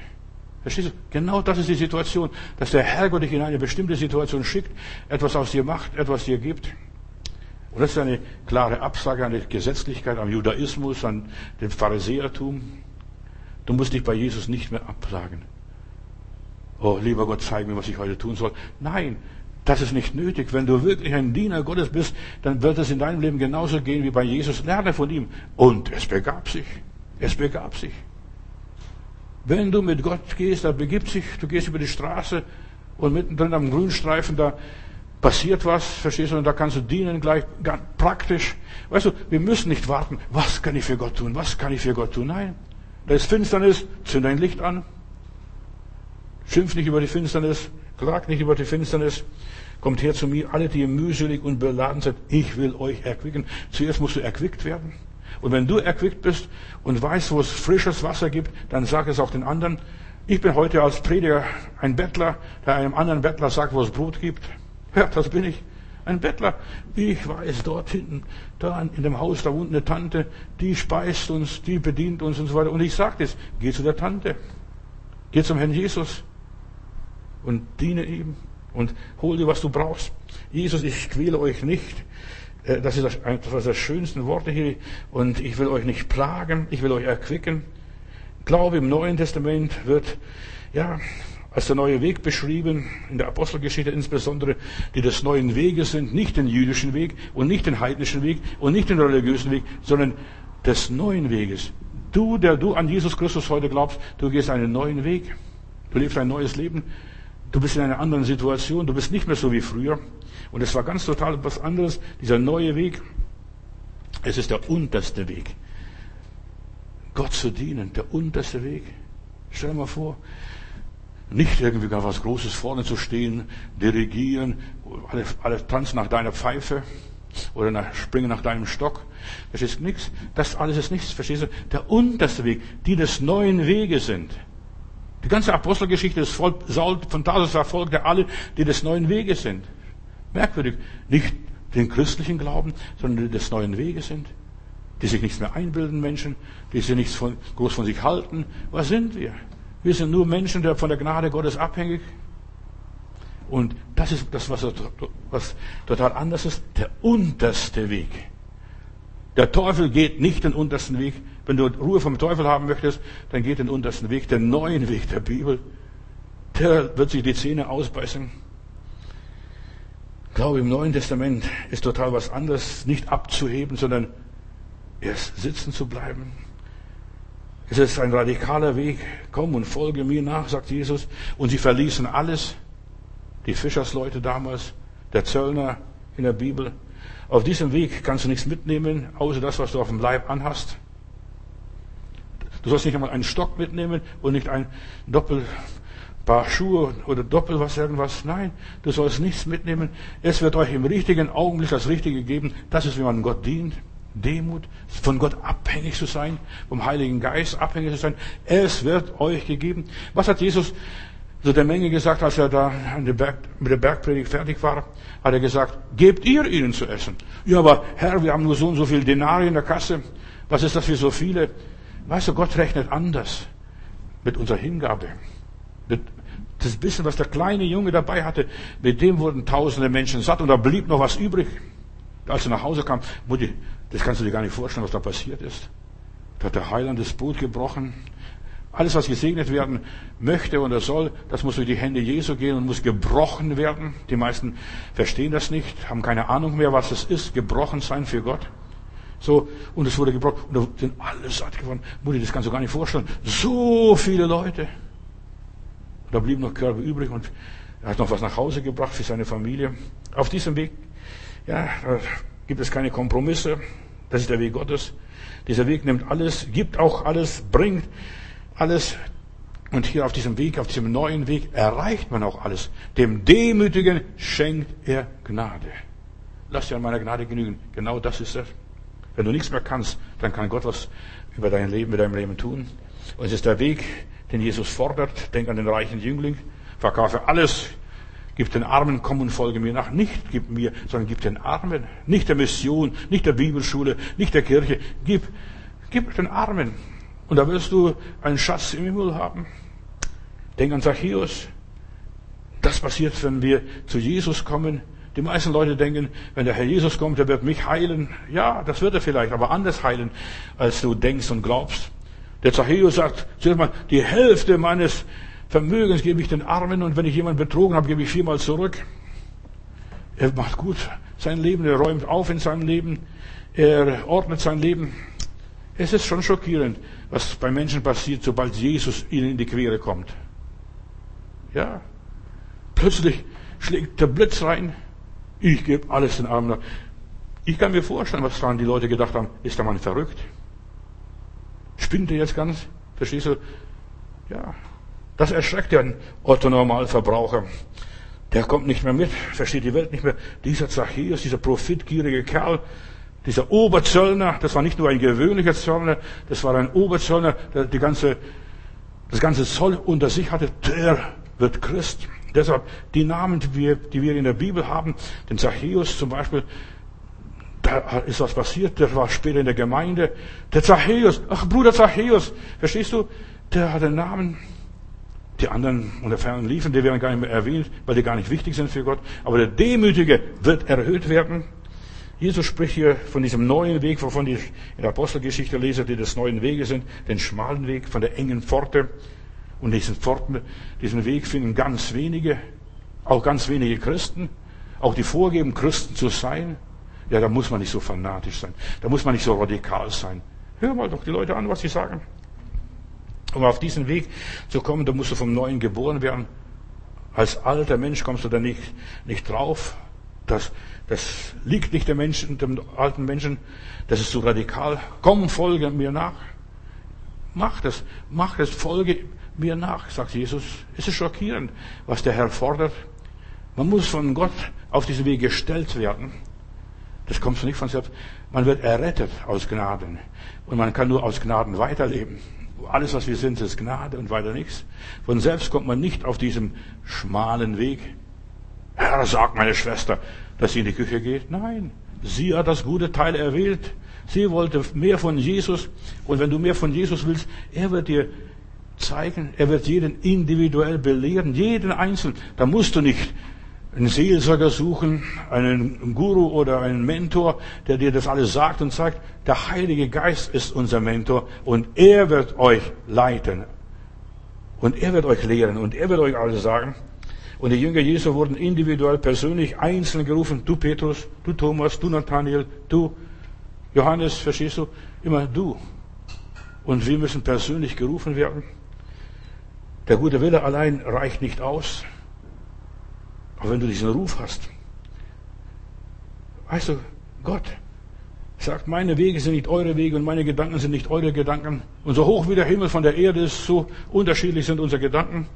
Verstehst du? Genau das ist die Situation, dass der Herrgott dich in eine bestimmte Situation schickt, etwas aus dir macht, etwas dir gibt. Und das ist eine klare Absage an die Gesetzlichkeit, am Judaismus, an den Pharisäertum. Du musst dich bei Jesus nicht mehr absagen. Oh, lieber Gott, zeig mir, was ich heute tun soll. Nein, das ist nicht nötig. Wenn du wirklich ein Diener Gottes bist, dann wird es in deinem Leben genauso gehen wie bei Jesus. Lerne von ihm. Und es begab sich. Es begab sich. Wenn du mit Gott gehst, da begibt sich, du gehst über die Straße und mittendrin am Grünstreifen, da passiert was, verstehst du, und da kannst du dienen gleich ganz praktisch. Weißt du, wir müssen nicht warten, was kann ich für Gott tun, was kann ich für Gott tun. Nein, da ist Finsternis, zünd ein Licht an. Schimpf nicht über die Finsternis, klag nicht über die Finsternis. Kommt her zu mir, alle, die ihr mühselig und beladen seid. Ich will euch erquicken. Zuerst musst du erquickt werden. Und wenn du erquickt bist und weißt, wo es frisches Wasser gibt, dann sag es auch den anderen. Ich bin heute als Prediger ein Bettler, der einem anderen Bettler sagt, wo es Brot gibt. Ja, das bin ich. Ein Bettler. Ich weiß, dort hinten, da in dem Haus, da wohnt eine Tante, die speist uns, die bedient uns und so weiter. Und ich sage das, geh zu der Tante. Geh zum Herrn Jesus und diene ihm und hol dir, was du brauchst. Jesus, ich quäle euch nicht. Äh, das ist eines der schönsten Worte hier. Und ich will euch nicht plagen, ich will euch erquicken. Glaube im Neuen Testament wird, ja, als der neue Weg beschrieben, in der Apostelgeschichte insbesondere, die des neuen Weges sind, nicht den jüdischen Weg und nicht den heidnischen Weg und nicht den religiösen Weg, sondern des neuen Weges. Du, der du an Jesus Christus heute glaubst, du gehst einen neuen Weg. Du lebst ein neues Leben. Du bist in einer anderen Situation. Du bist nicht mehr so wie früher. Und es war ganz total etwas anderes. Dieser neue Weg. Es ist der unterste Weg. Gott zu dienen, der unterste Weg. Stell dir mal vor, nicht irgendwie gar was Großes vorne zu stehen, dirigieren, alle, alle tanzen nach deiner Pfeife oder nach, springen nach deinem Stock. Das ist nichts. Das alles ist nichts. Verstehst du? Der unterste Weg, die des neuen Weges sind. Die ganze Apostelgeschichte des Saul von Tarsus verfolgte alle, die des neuen Weges sind. Merkwürdig. Nicht den christlichen Glauben, sondern die des neuen Weges sind. Die sich nichts mehr einbilden, Menschen, die sich nichts von, groß von sich halten. Was sind wir? Wir sind nur Menschen, die von der Gnade Gottes abhängig. Und das ist das, was, was total anders ist. Der unterste Weg. Der Teufel geht nicht den untersten Weg. Wenn du Ruhe vom Teufel haben möchtest, dann geht den untersten Weg, den neuen Weg der Bibel. Der wird sich die Zähne ausbeißen. Glaube im Neuen Testament ist total was anderes, nicht abzuheben, sondern erst sitzen zu bleiben. Es ist ein radikaler Weg. Komm und folge mir nach, sagt Jesus. Und sie verließen alles. Die Fischersleute damals, der Zöllner in der Bibel. Auf diesem Weg kannst du nichts mitnehmen, außer das, was du auf dem Leib anhast. Du sollst nicht einmal einen Stock mitnehmen und nicht ein Doppelpaar Schuhe oder Doppel was irgendwas. Nein, du sollst nichts mitnehmen. Es wird euch im richtigen Augenblick das Richtige geben. Das ist, wie man Gott dient. Demut, von Gott abhängig zu sein, vom Heiligen Geist abhängig zu sein. Es wird euch gegeben. Was hat Jesus zu der Menge gesagt, als er da mit der Bergpredigt fertig war? Hat er gesagt, gebt ihr ihnen zu essen. Ja, aber Herr, wir haben nur so und so viel Denare in der Kasse. Was ist das für so viele? Weißt du, Gott rechnet anders mit unserer Hingabe. Das bisschen, was der kleine Junge dabei hatte, mit dem wurden tausende Menschen satt und da blieb noch was übrig. Als er nach Hause kam, Mutti, das kannst du dir gar nicht vorstellen, was da passiert ist. Da hat der Heiland das Boot gebrochen. Alles, was gesegnet werden möchte oder soll, das muss durch die Hände Jesu gehen und muss gebrochen werden. Die meisten verstehen das nicht, haben keine Ahnung mehr, was es ist, gebrochen sein für Gott. So, und es wurde gebrochen, und da sind alle satt geworden. Mutti, das kannst du gar nicht vorstellen. So viele Leute. Da blieben noch Körbe übrig und er hat noch was nach Hause gebracht für seine Familie. Auf diesem Weg, ja, gibt es keine Kompromisse. Das ist der Weg Gottes. Dieser Weg nimmt alles, gibt auch alles, bringt alles. Und hier auf diesem Weg, auf diesem neuen Weg erreicht man auch alles. Dem Demütigen schenkt er Gnade. Lass dir an meiner Gnade genügen. Genau das ist es. Wenn du nichts mehr kannst, dann kann Gott was über dein Leben, mit deinem Leben tun. Und es ist der Weg, den Jesus fordert. Denk an den reichen Jüngling. Verkaufe alles, gib den Armen, komm und folge mir nach. Nicht gib mir, sondern gib den Armen. Nicht der Mission, nicht der Bibelschule, nicht der Kirche. Gib, gib den Armen. Und da wirst du einen Schatz im Himmel haben. Denk an Zacchaeus. Das passiert, wenn wir zu Jesus kommen. Die meisten Leute denken, wenn der Herr Jesus kommt, der wird mich heilen. Ja, das wird er vielleicht, aber anders heilen, als du denkst und glaubst. Der Zacchaeus sagt, zuerst mal, die Hälfte meines Vermögens gebe ich den Armen und wenn ich jemanden betrogen habe, gebe ich viermal zurück. Er macht gut sein Leben, er räumt auf in seinem Leben, er ordnet sein Leben. Es ist schon schockierend, was bei Menschen passiert, sobald Jesus ihnen in die Quere kommt. Ja, plötzlich schlägt der Blitz rein. Ich gebe alles den Armen. Ich kann mir vorstellen, was daran die Leute gedacht haben. Ist der Mann verrückt? Spinnt er jetzt ganz? Verstehst du? Ja, das erschreckt ja einen Otto-Normalverbraucher. Der kommt nicht mehr mit, versteht die Welt nicht mehr. Dieser Zachäus, dieser profitgierige Kerl, dieser Oberzöllner, das war nicht nur ein gewöhnlicher Zöllner, das war ein Oberzöllner, der die ganze, das ganze Zoll unter sich hatte, der wird Christ. Deshalb die Namen, die wir, die wir in der Bibel haben, den Zachäus zum Beispiel, da ist was passiert, der war später in der Gemeinde. Der Zachäus, ach Bruder Zachäus, verstehst du, der hat den Namen. Die anderen unter fernen liefen, die werden gar nicht mehr erwähnt, weil die gar nicht wichtig sind für Gott. Aber der Demütige wird erhöht werden. Jesus spricht hier von diesem neuen Weg, wovon ich in der Apostelgeschichte lese, die des neuen Weges sind, den schmalen Weg, von der engen Pforte. Und diesen Weg finden ganz wenige, auch ganz wenige Christen, auch die vorgeben, Christen zu sein. Ja, da muss man nicht so fanatisch sein. Da muss man nicht so radikal sein. Hör mal doch die Leute an, was sie sagen. Um auf diesen Weg zu kommen, da musst du vom Neuen geboren werden. Als alter Mensch kommst du da nicht, nicht drauf. Das, das liegt nicht dem Menschen, dem alten Menschen. Das ist zu radikal. Komm, folge mir nach. Mach das, mach das, folge mir nach, sagt Jesus. Es ist schockierend, was der Herr fordert. Man muss von Gott auf diesen Weg gestellt werden. Das kommt nicht von selbst. Man wird errettet aus Gnaden. Und man kann nur aus Gnaden weiterleben. Alles, was wir sind, ist Gnade und weiter nichts. Von selbst kommt man nicht auf diesem schmalen Weg. Herr, sagt meine Schwester, dass sie in die Küche geht. Nein, sie hat das gute Teil erwählt. Sie wollte mehr von Jesus. Und wenn du mehr von Jesus willst, er wird dir zeigen, er wird jeden individuell belehren, jeden Einzelnen. Da musst du nicht einen Seelsorger suchen, einen Guru oder einen Mentor, der dir das alles sagt und sagt, der Heilige Geist ist unser Mentor und er wird euch leiten. Und er wird euch lehren und er wird euch alles sagen. Und die Jünger Jesu wurden individuell, persönlich, einzeln gerufen. Du Petrus, du Thomas, du Nathaniel, du Johannes, verstehst du? Immer du. Und wir müssen persönlich gerufen werden. Der gute Wille allein reicht nicht aus. Aber wenn du diesen Ruf hast, weißt du, Gott sagt, meine Wege sind nicht eure Wege und meine Gedanken sind nicht eure Gedanken. Und so hoch wie der Himmel von der Erde ist, so unterschiedlich sind unsere Gedanken.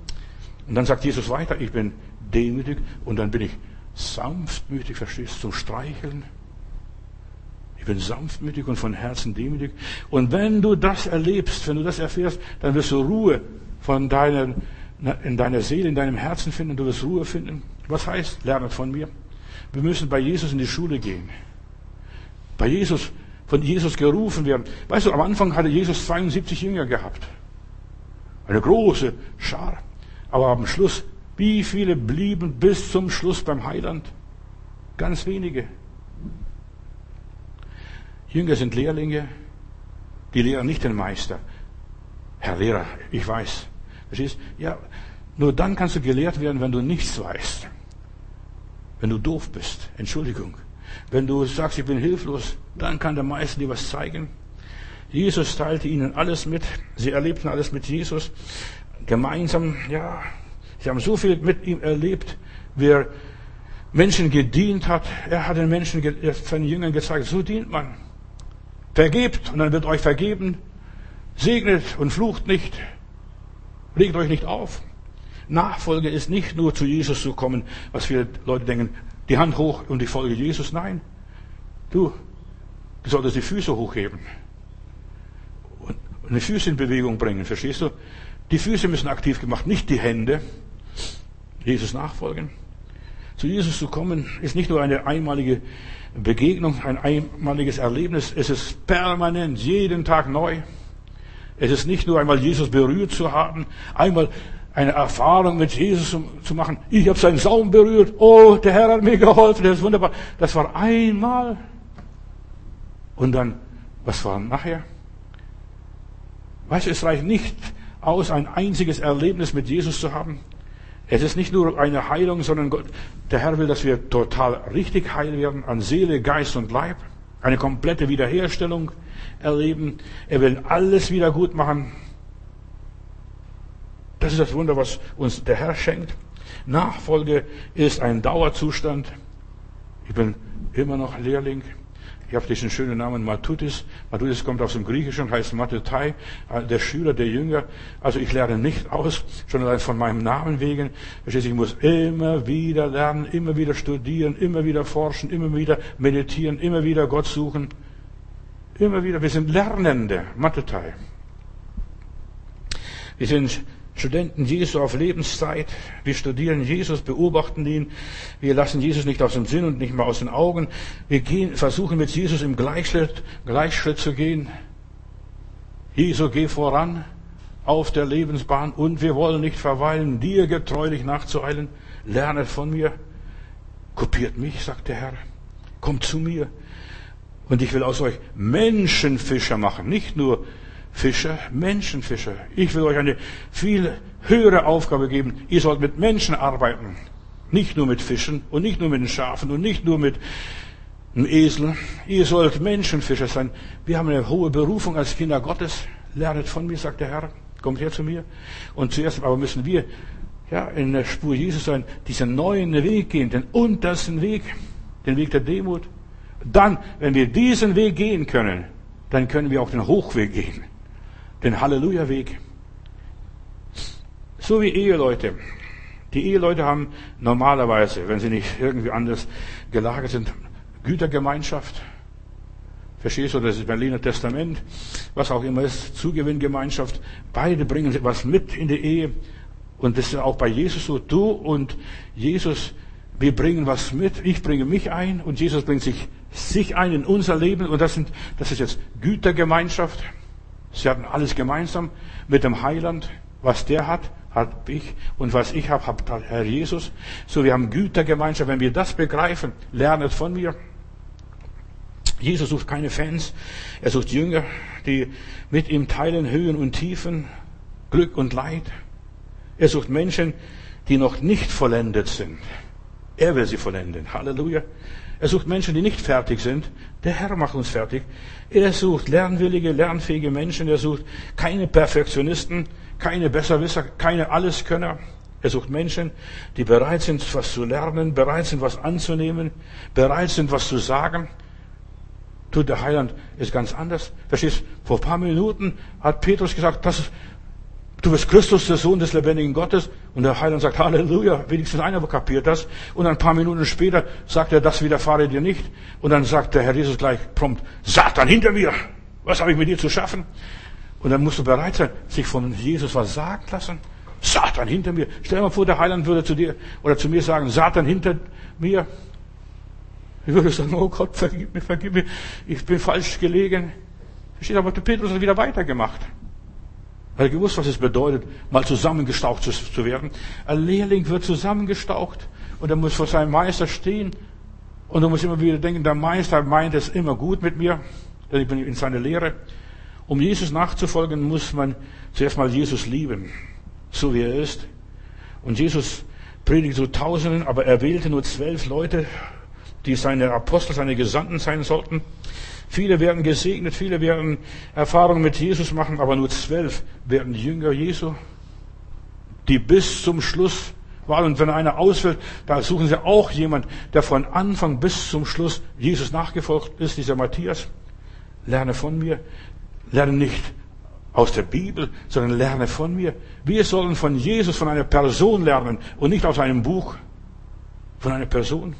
Und dann sagt Jesus weiter, ich bin demütig und dann bin ich sanftmütig, verstehst du, zum Streicheln. Ich bin sanftmütig und von Herzen demütig. Und wenn du das erlebst, wenn du das erfährst, dann wirst du Ruhe von deiner, in deiner Seele, in deinem Herzen finden. Du wirst Ruhe finden. Was heißt, lerne von mir? Wir müssen bei Jesus in die Schule gehen. Bei Jesus, von Jesus gerufen werden. Weißt du, am Anfang hatte Jesus 72 Jünger gehabt. Eine große Schar. Aber am Schluss, wie viele blieben bis zum Schluss beim Heiland? Ganz wenige. Jünger sind Lehrlinge, die lehren nicht den Meister. Herr Lehrer, ich weiß. Verstehst? Ja, nur dann kannst du gelehrt werden, wenn du nichts weißt. Wenn du doof bist. Entschuldigung. Wenn du sagst, ich bin hilflos, dann kann der Meister dir was zeigen. Jesus teilte ihnen alles mit. Sie erlebten alles mit Jesus. Gemeinsam, ja. Sie haben so viel mit ihm erlebt, wie er Menschen gedient hat. Er hat den Menschen, seinen Jüngern gezeigt, so dient man. Vergebt und dann wird euch vergeben. Segnet und flucht nicht. Legt euch nicht auf. Nachfolge ist nicht nur zu Jesus zu kommen, was viele Leute denken, die Hand hoch und ich folge Jesus. Nein. Du, du solltest die Füße hochheben. Und die Füße in Bewegung bringen, verstehst du? Die Füße müssen aktiv gemacht, nicht die Hände. Jesus nachfolgen. Zu Jesus zu kommen ist nicht nur eine einmalige Begegnung, ein einmaliges Erlebnis. Es ist permanent, jeden Tag neu. Es ist nicht nur einmal Jesus berührt zu haben, einmal eine Erfahrung mit Jesus zu machen. Ich habe seinen Saum berührt. Oh, der Herr hat mir geholfen. Das ist wunderbar. Das war einmal. Und dann, was war nachher? Weißt du, es reicht nicht aus, ein einziges Erlebnis mit Jesus zu haben. Es ist nicht nur eine Heilung, sondern Gott, der Herr will, dass wir total richtig heil werden an Seele, Geist und Leib. Eine komplette Wiederherstellung erleben. Er will alles wieder gut machen. Das ist das Wunder, was uns der Herr schenkt. Nachfolge ist ein Dauerzustand. Ich bin immer noch Lehrling. Ich habe diesen schönen Namen Matutis. Matutis kommt aus dem Griechischen, heißt Matetai, der Schüler, der Jünger. Also ich lerne nicht aus, schon allein von meinem Namen wegen. Ich muss immer wieder lernen, immer wieder studieren, immer wieder forschen, immer wieder meditieren, immer wieder Gott suchen. Immer wieder. Wir sind Lernende. Matetai. Wir sind Studenten Jesu auf Lebenszeit. Wir studieren Jesus, beobachten ihn. Wir lassen Jesus nicht aus dem Sinn und nicht mal aus den Augen. Wir gehen, versuchen mit Jesus im Gleichschritt, Gleichschritt zu gehen. Jesu, geh voran auf der Lebensbahn und wir wollen nicht verweilen, dir getreulich nachzueilen. Lernet von mir. Kopiert mich, sagt der Herr. Kommt zu mir. Und ich will aus euch Menschenfischer machen. Nicht nur Fischer, Menschenfischer. Ich will euch eine viel höhere Aufgabe geben. Ihr sollt mit Menschen arbeiten. Nicht nur mit Fischen und nicht nur mit den Schafen und nicht nur mit einem Esel. Ihr sollt Menschenfischer sein. Wir haben eine hohe Berufung als Kinder Gottes. Lernet von mir, sagt der Herr. Kommt her zu mir. Und zuerst aber müssen wir ja, in der Spur Jesus sein, diesen neuen Weg gehen, den untersten Weg, den Weg der Demut. Dann, wenn wir diesen Weg gehen können, dann können wir auch den Hochweg gehen den Halleluja-Weg. So wie Eheleute. Die Eheleute haben normalerweise, wenn sie nicht irgendwie anders gelagert sind, Gütergemeinschaft. Verstehst du, das ist Berliner Testament, was auch immer ist, Zugewinngemeinschaft. Beide bringen was mit in die Ehe. Und das ist auch bei Jesus so. Du und Jesus, wir bringen was mit. Ich bringe mich ein und Jesus bringt sich, sich ein in unser Leben. Und das sind, das ist jetzt Gütergemeinschaft. Sie hatten alles gemeinsam mit dem Heiland. Was der hat, hat ich. Und was ich habe, hat Herr Jesus. So, wir haben Gütergemeinschaft. Wenn wir das begreifen, lernet von mir. Jesus sucht keine Fans. Er sucht Jünger, die mit ihm teilen Höhen und Tiefen, Glück und Leid. Er sucht Menschen, die noch nicht vollendet sind. Er will sie vollenden. Halleluja. Er sucht Menschen, die nicht fertig sind. Der Herr macht uns fertig. Er sucht lernwillige, lernfähige Menschen. Er sucht keine Perfektionisten, keine Besserwisser, keine Alleskönner. Er sucht Menschen, die bereit sind, was zu lernen, bereit sind, was anzunehmen, bereit sind, was zu sagen. Tut der Heiland ist ganz anders. Verstehst? Vor ein paar Minuten hat Petrus gesagt, das ist, Du bist Christus, der Sohn des lebendigen Gottes. Und der Heiland sagt, Halleluja, wenigstens einer kapiert das. Und ein paar Minuten später sagt er, das widerfahre dir nicht. Und dann sagt der Herr Jesus gleich prompt, Satan hinter mir! Was habe ich mit dir zu schaffen? Und dann musst du bereit sein, sich von Jesus was sagen lassen. Satan hinter mir. Stell dir mal vor, der Heiland würde zu dir oder zu mir sagen, Satan hinter mir. Ich würde sagen, oh Gott, vergib mir, vergib mir, ich bin falsch gelegen. Versteht aber, Petrus hat wieder weitergemacht. Er hat gewusst, was es bedeutet, mal zusammengestaucht zu werden. Ein Lehrling wird zusammengestaucht und er muss vor seinem Meister stehen. Und du musst immer wieder denken, der Meister meint es immer gut mit mir, denn ich bin in seiner Lehre. Um Jesus nachzufolgen, muss man zuerst mal Jesus lieben, so wie er ist. Und Jesus predigte zu Tausenden, aber er wählte nur zwölf Leute, die seine Apostel, seine Gesandten sein sollten. Viele werden gesegnet, viele werden Erfahrungen mit Jesus machen, aber nur zwölf werden Jünger Jesu, die bis zum Schluss waren. Und wenn einer ausfällt, da suchen sie auch jemand, der von Anfang bis zum Schluss Jesus nachgefolgt ist, dieser Matthias. Lerne von mir. Lerne nicht aus der Bibel, sondern lerne von mir. Wir sollen von Jesus, von einer Person lernen und nicht aus einem Buch. Von einer Person.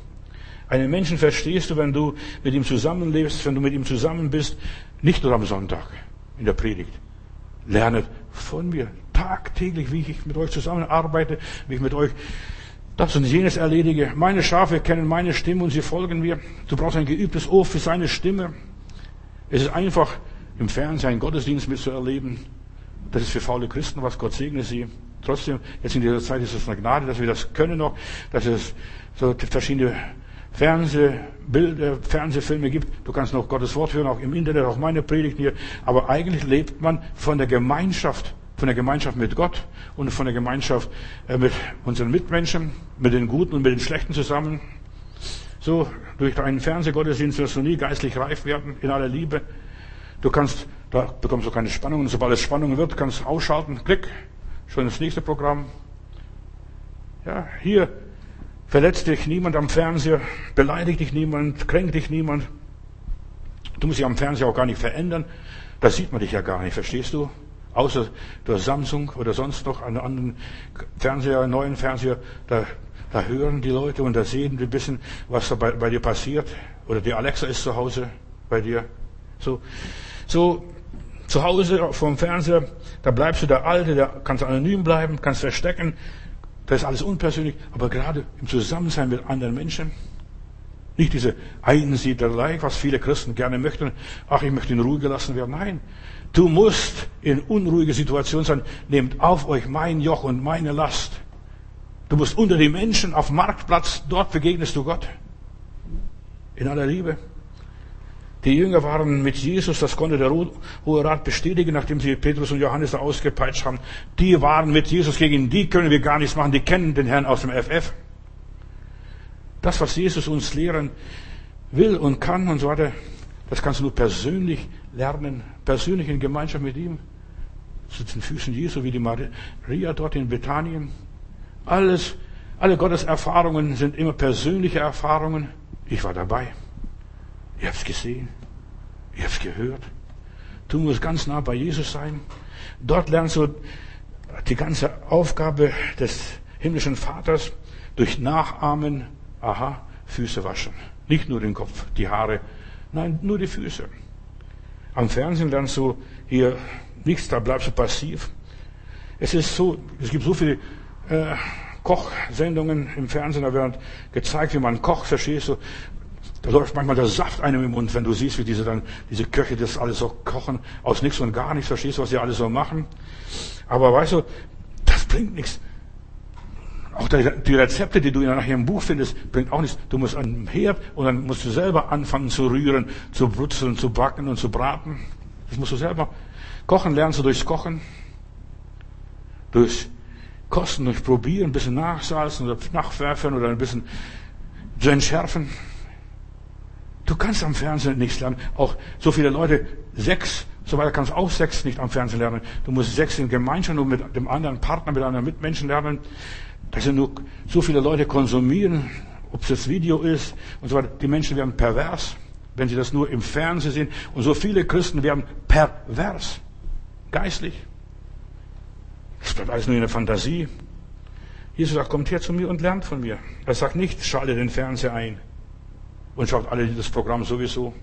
Einen Menschen verstehst du, wenn du mit ihm zusammenlebst, wenn du mit ihm zusammen bist, nicht nur am Sonntag in der Predigt. Lerne von mir tagtäglich, wie ich mit euch zusammenarbeite, wie ich mit euch das und jenes erledige. Meine Schafe kennen meine Stimme und sie folgen mir. Du brauchst ein geübtes Ohr für seine Stimme. Es ist einfach, im Fernsehen einen Gottesdienst mitzuerleben. Das ist für faule Christen was. Gott segne sie. Trotzdem, jetzt in dieser Zeit ist es eine Gnade, dass wir das können noch, dass es so verschiedene Fernsehbilder, Fernsehfilme gibt. Du kannst noch Gottes Wort hören, auch im Internet, auch meine Predigten hier. Aber eigentlich lebt man von der Gemeinschaft, von der Gemeinschaft mit Gott und von der Gemeinschaft äh, mit unseren Mitmenschen, mit den Guten und mit den Schlechten zusammen. So, durch einen Fernsehgottesdienst wirst du nie geistlich reif werden, in aller Liebe. Du kannst, da bekommst du keine Spannung. Und sobald es Spannung wird, kannst du ausschalten. Klick, schon das nächste Programm. Ja, hier Verletzt dich niemand am Fernseher, beleidigt dich niemand, kränkt dich niemand. Du musst dich am Fernseher auch gar nicht verändern. Da sieht man dich ja gar nicht, verstehst du? Außer durch Samsung oder sonst noch einen anderen Fernseher, einen neuen Fernseher, da, da hören die Leute und da sehen die ein bisschen, was da bei, bei dir passiert. Oder die Alexa ist zu Hause bei dir. So, so zu Hause vom Fernseher, da bleibst du der Alte, da kannst du anonym bleiben, kannst verstecken, das ist alles unpersönlich, aber gerade im Zusammensein mit anderen Menschen. Nicht diese Einsiedlerei, was viele Christen gerne möchten. Ach, ich möchte in Ruhe gelassen werden. Nein. Du musst in unruhige Situationen sein. Nehmt auf euch mein Joch und meine Last. Du musst unter die Menschen auf Marktplatz, dort begegnest du Gott. In aller Liebe. Die Jünger waren mit Jesus, das konnte der Hohe Rat bestätigen, nachdem sie Petrus und Johannes da ausgepeitscht haben. Die waren mit Jesus gegen die können wir gar nichts machen, die kennen den Herrn aus dem FF. Das, was Jesus uns lehren will und kann und so weiter, das kannst du nur persönlich lernen, persönlich in Gemeinschaft mit ihm. Zu den Füßen Jesu, wie die Maria dort in Bethanien. Alles, alle Gottes Erfahrungen sind immer persönliche Erfahrungen. Ich war dabei. Ihr habt es gesehen. Ihr habt es gehört. Du musst ganz nah bei Jesus sein. Dort lernst du die ganze Aufgabe des himmlischen Vaters durch Nachahmen, aha, Füße waschen. Nicht nur den Kopf, die Haare, nein, nur die Füße. Am Fernsehen lernst du hier nichts, da bleibst du passiv. Es ist so, es gibt so viele äh, Kochsendungen im Fernsehen, da wird gezeigt, wie man kocht, verstehst du? Da läuft manchmal der Saft einem im Mund, wenn du siehst, wie diese dann, diese Köche das alles so kochen, aus nichts und gar nichts, verstehst du, was sie alles so machen. Aber weißt du, das bringt nichts. Auch die Rezepte, die du nachher im Buch findest, bringt auch nichts. Du musst an den Herd und dann musst du selber anfangen zu rühren, zu brutzeln, zu backen und zu braten. Das musst du selber. Kochen lernst du durchs Kochen. Durch Kosten, durch Probieren, ein bisschen nachsalzen oder nachwerfen oder ein bisschen zu entschärfen. Du kannst am Fernsehen nichts lernen. Auch so viele Leute, sechs, so weiter kannst auch sechs nicht am Fernsehen lernen. Du musst sechs in Gemeinschaft und mit dem anderen Partner, mit anderen Mitmenschen lernen. Das sind nur so viele Leute konsumieren, ob es das Video ist und so weiter. Die Menschen werden pervers, wenn sie das nur im Fernsehen sehen. Und so viele Christen werden pervers, geistlich. Das bleibt alles nur in der Fantasie. Jesus sagt, kommt her zu mir und lernt von mir. Er sagt nicht, schalte den Fernseher ein und schaut alle das Programm sowieso,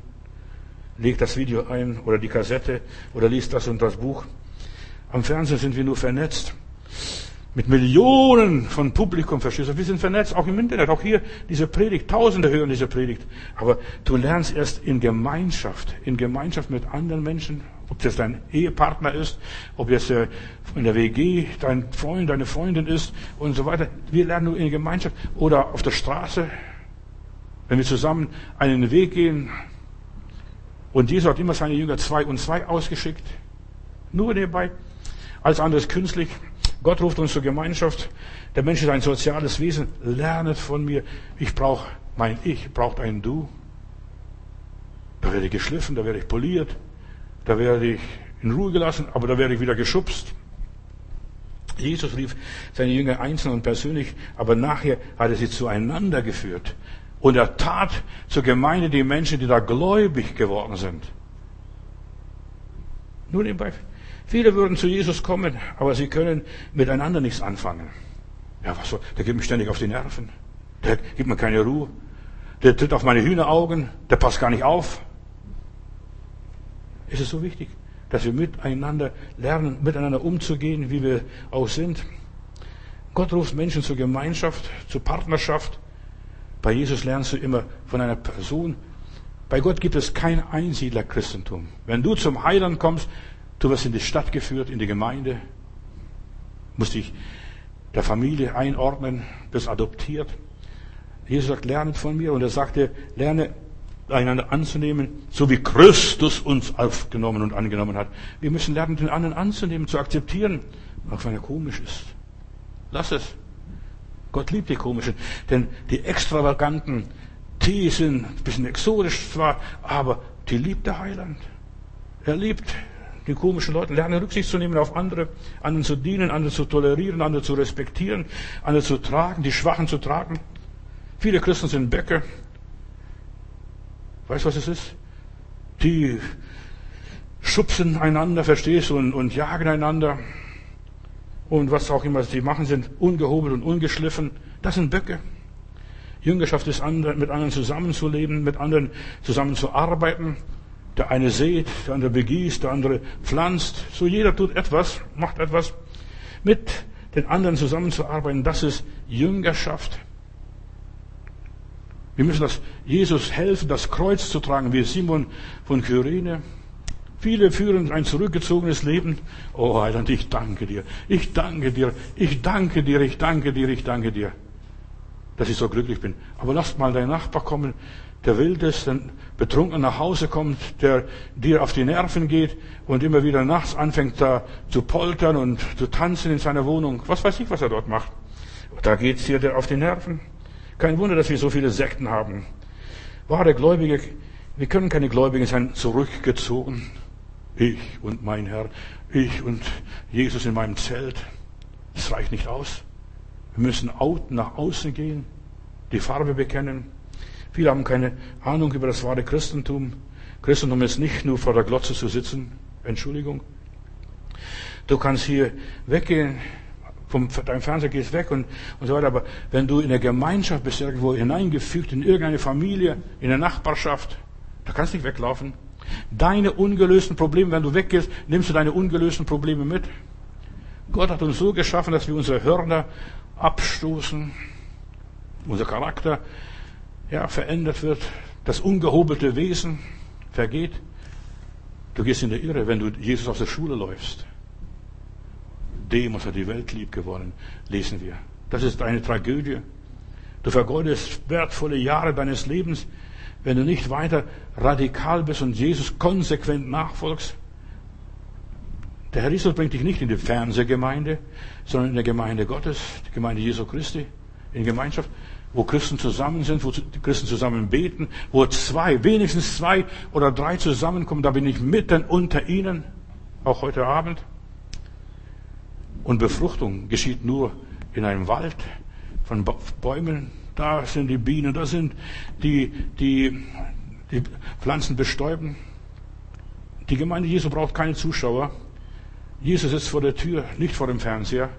legt das Video ein oder die Kassette oder liest das und das Buch. Am Fernsehen sind wir nur vernetzt. Mit Millionen von Publikum, verstehst du? Wir sind vernetzt, auch im Internet, auch hier diese Predigt. Tausende hören diese Predigt. Aber du lernst erst in Gemeinschaft, in Gemeinschaft mit anderen Menschen, ob das dein Ehepartner ist, ob jetzt in der WG dein Freund, deine Freundin ist und so weiter. Wir lernen nur in Gemeinschaft oder auf der Straße, wenn wir zusammen einen Weg gehen, Und Jesus hat immer seine Jünger zwei und zwei ausgeschickt. Nur nebenbei. Alles andere ist künstlich. Gott ruft uns zur Gemeinschaft. Der Mensch ist ein soziales Wesen. Lernet von mir. Ich brauche mein Ich, braucht ein Du. Da werde ich geschliffen, da werde ich poliert, da werde ich in Ruhe gelassen, aber da werde ich wieder geschubst. Jesus rief seine Jünger einzeln und persönlich, aber nachher hat er sie zueinander geführt. Und er tat zur Gemeinde die Menschen, die da gläubig geworden sind. Nur nebenbei. Viele würden zu Jesus kommen, aber sie können miteinander nichts anfangen. Ja, was soll, der geht mir ständig auf die Nerven. Der gibt mir keine Ruhe. Der tritt auf meine Hühneraugen. Der passt gar nicht auf. Es ist so wichtig, dass wir miteinander lernen, miteinander umzugehen, wie wir auch sind. Gott ruft Menschen zur Gemeinschaft, zur Partnerschaft. Bei Jesus lernst du immer von einer Person. Bei Gott gibt es kein Einsiedler-Christentum. Wenn du zum Heiland kommst, du wirst in die Stadt geführt, in die Gemeinde, musst dich der Familie einordnen, bist adoptiert. Jesus sagt, lernet von mir. Und er sagte, lerne einander anzunehmen, so wie Christus uns aufgenommen und angenommen hat. Wir müssen lernen, den anderen anzunehmen, zu akzeptieren, auch wenn er komisch ist. Lass es. Gott liebt die komischen, denn die extravaganten, die sind ein bisschen exotisch zwar, aber die liebt der Heiland. Er liebt die komischen Leute. Lerne Rücksicht zu nehmen auf andere, anderen zu dienen, andere zu tolerieren, andere zu respektieren, andere zu tragen, die Schwachen zu tragen. Viele Christen sind Böcke, Weißt du, was es ist? Die schubsen einander, verstehst du, und, und jagen einander. Und was auch immer sie machen, sind ungehobelt und ungeschliffen. Das sind Böcke. Jüngerschaft ist mit anderen zusammenzuleben, mit anderen zusammenzuarbeiten. Der eine sät, der andere begießt, der andere pflanzt. So jeder tut etwas, macht etwas. Mit den anderen zusammenzuarbeiten, das ist Jüngerschaft. Wir müssen das Jesus helfen, das Kreuz zu tragen, wie Simon von Kyrene. Viele führen ein zurückgezogenes Leben. Oh Heiland, ich danke dir. Ich danke dir. Ich danke dir. Ich danke dir. Ich danke dir. Dass ich so glücklich bin. Aber lass mal deinen Nachbar kommen, der wild ist, dann betrunken nach Hause kommt, der dir auf die Nerven geht und immer wieder nachts anfängt da zu poltern und zu tanzen in seiner Wohnung. Was weiß ich, was er dort macht. Da geht's dir auf die Nerven. Kein Wunder, dass wir so viele Sekten haben. Wahre Gläubige, wir können keine Gläubigen sein, zurückgezogen. Ich und mein Herr, ich und Jesus in meinem Zelt. Das reicht nicht aus. Wir müssen nach außen gehen, die Farbe bekennen. Viele haben keine Ahnung über das wahre Christentum. Christentum ist nicht nur vor der Glotze zu sitzen. Entschuldigung. Du kannst hier weggehen, vom deinem Fernseher gehst weg und, und so weiter. Aber wenn du in der Gemeinschaft bist, irgendwo hineingefügt, in irgendeine Familie, in der Nachbarschaft, da kannst du nicht weglaufen. Deine ungelösten Probleme, wenn du weggehst, nimmst du deine ungelösten Probleme mit. Gott hat uns so geschaffen, dass wir unsere Hörner abstoßen, unser Charakter ja, verändert wird, das ungehobelte Wesen vergeht. Du gehst in der Irre, wenn du Jesus aus der Schule läufst. Demos hat die Welt lieb geworden, lesen wir. Das ist eine Tragödie. Du vergeudest wertvolle Jahre deines Lebens, wenn du nicht weiter radikal bist und Jesus konsequent nachfolgst. Der Herr Jesus bringt dich nicht in die Fernsehgemeinde, sondern in der Gemeinde Gottes, die Gemeinde Jesu Christi, in Gemeinschaft, wo Christen zusammen sind, wo die Christen zusammen beten, wo zwei, wenigstens zwei oder drei zusammenkommen, da bin ich mitten unter ihnen, auch heute Abend. Und Befruchtung geschieht nur in einem Wald von Bäumen. Da sind die Bienen, da sind die, die, die Pflanzen bestäuben. Die Gemeinde Jesu braucht keine Zuschauer. Jesus sitzt vor der Tür, nicht vor dem Fernseher.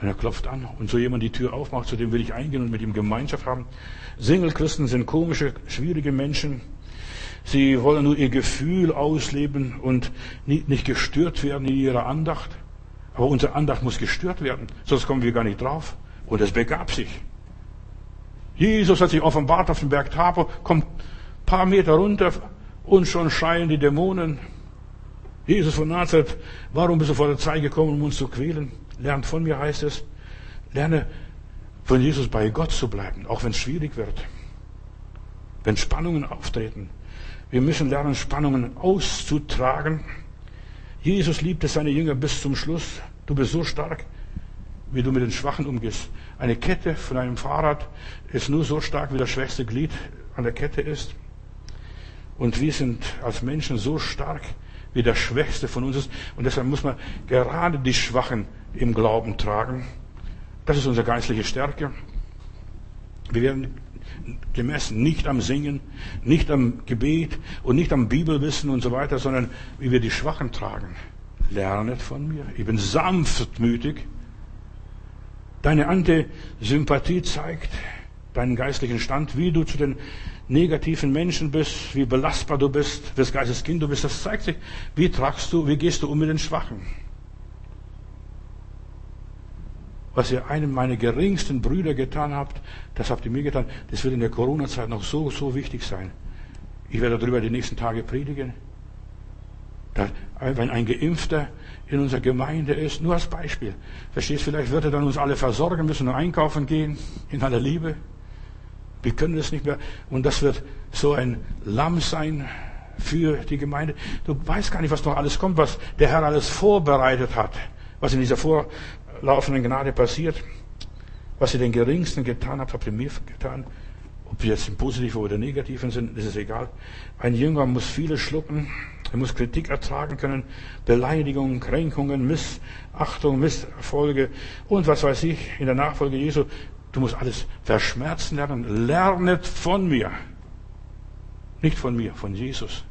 Und er klopft an. Und so jemand die Tür aufmacht, zu dem will ich eingehen und mit ihm Gemeinschaft haben. Single-Christen sind komische, schwierige Menschen. Sie wollen nur ihr Gefühl ausleben und nicht gestört werden in ihrer Andacht. Aber unsere Andacht muss gestört werden, sonst kommen wir gar nicht drauf. Und es begab sich. Jesus hat sich offenbart auf dem Berg Tabor, kommt ein paar Meter runter und schon schreien die Dämonen. Jesus von Nazareth, warum bist du vor der Zeit gekommen, um uns zu quälen? Lernt von mir, heißt es. Lerne von Jesus bei Gott zu bleiben, auch wenn es schwierig wird. Wenn Spannungen auftreten. Wir müssen lernen, Spannungen auszutragen. Jesus liebte seine Jünger bis zum Schluss. Du bist so stark, wie du mit den Schwachen umgehst. Eine Kette von einem Fahrrad ist nur so stark, wie das schwächste Glied an der Kette ist. Und wir sind als Menschen so stark, wie der Schwächste von uns ist. Und deshalb muss man gerade die Schwachen im Glauben tragen. Das ist unsere geistliche Stärke. Wir werden gemessen nicht am Singen, nicht am Gebet und nicht am Bibelwissen und so weiter, sondern wie wir die Schwachen tragen. Lernet von mir. Ich bin sanftmütig. Deine Antisympathie zeigt deinen geistlichen Stand, wie du zu den negativen Menschen bist, wie belastbar du bist, wes Geistes Kind du bist. Das zeigt sich, wie tragst du, wie gehst du um mit den Schwachen. Was ihr einem meiner geringsten Brüder getan habt, das habt ihr mir getan. Das wird in der Corona-Zeit noch so, so wichtig sein. Ich werde darüber die nächsten Tage predigen. Wenn ein Geimpfter in unserer Gemeinde ist, nur als Beispiel. Verstehst, vielleicht wird er dann uns alle versorgen müssen und einkaufen gehen, in aller Liebe. Wir können das nicht mehr. Und das wird so ein Lamm sein für die Gemeinde. Du weißt gar nicht, was noch alles kommt, was der Herr alles vorbereitet hat, was in dieser vorlaufenden Gnade passiert. Was ihr den Geringsten getan habt, habt ihr mir getan. Ob wir jetzt im Positiven oder Negativen sind, ist egal. Ein Jünger muss vieles schlucken. Er muss Kritik ertragen können, Beleidigungen, Kränkungen, Missachtung, Misserfolge und was weiß ich in der Nachfolge Jesu. Du musst alles verschmerzen lernen. Lernet von mir. Nicht von mir, von Jesus.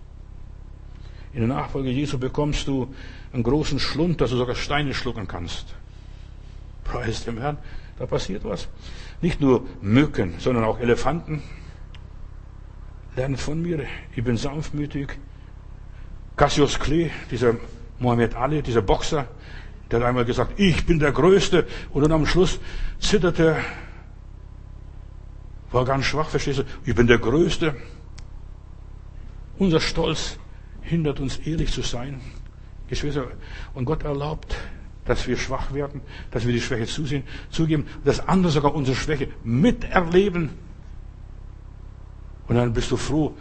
In der Nachfolge Jesu bekommst du einen großen Schlund, dass du sogar Steine schlucken kannst. Preis dem Herrn, da passiert was. Nicht nur Mücken, sondern auch Elefanten. Lernet von mir. Ich bin sanftmütig. Cassius Clay, dieser Mohammed Ali, dieser Boxer, der hat einmal gesagt, ich bin der Größte. Und dann am Schluss zitterte er war ganz schwach, verstehst du? Ich bin der Größte. Unser Stolz hindert uns, ehrlich zu sein. Geschwister, und Gott erlaubt, dass wir schwach werden, dass wir die Schwäche zusehen, zugeben, dass andere sogar unsere Schwäche miterleben. Und dann bist du froh,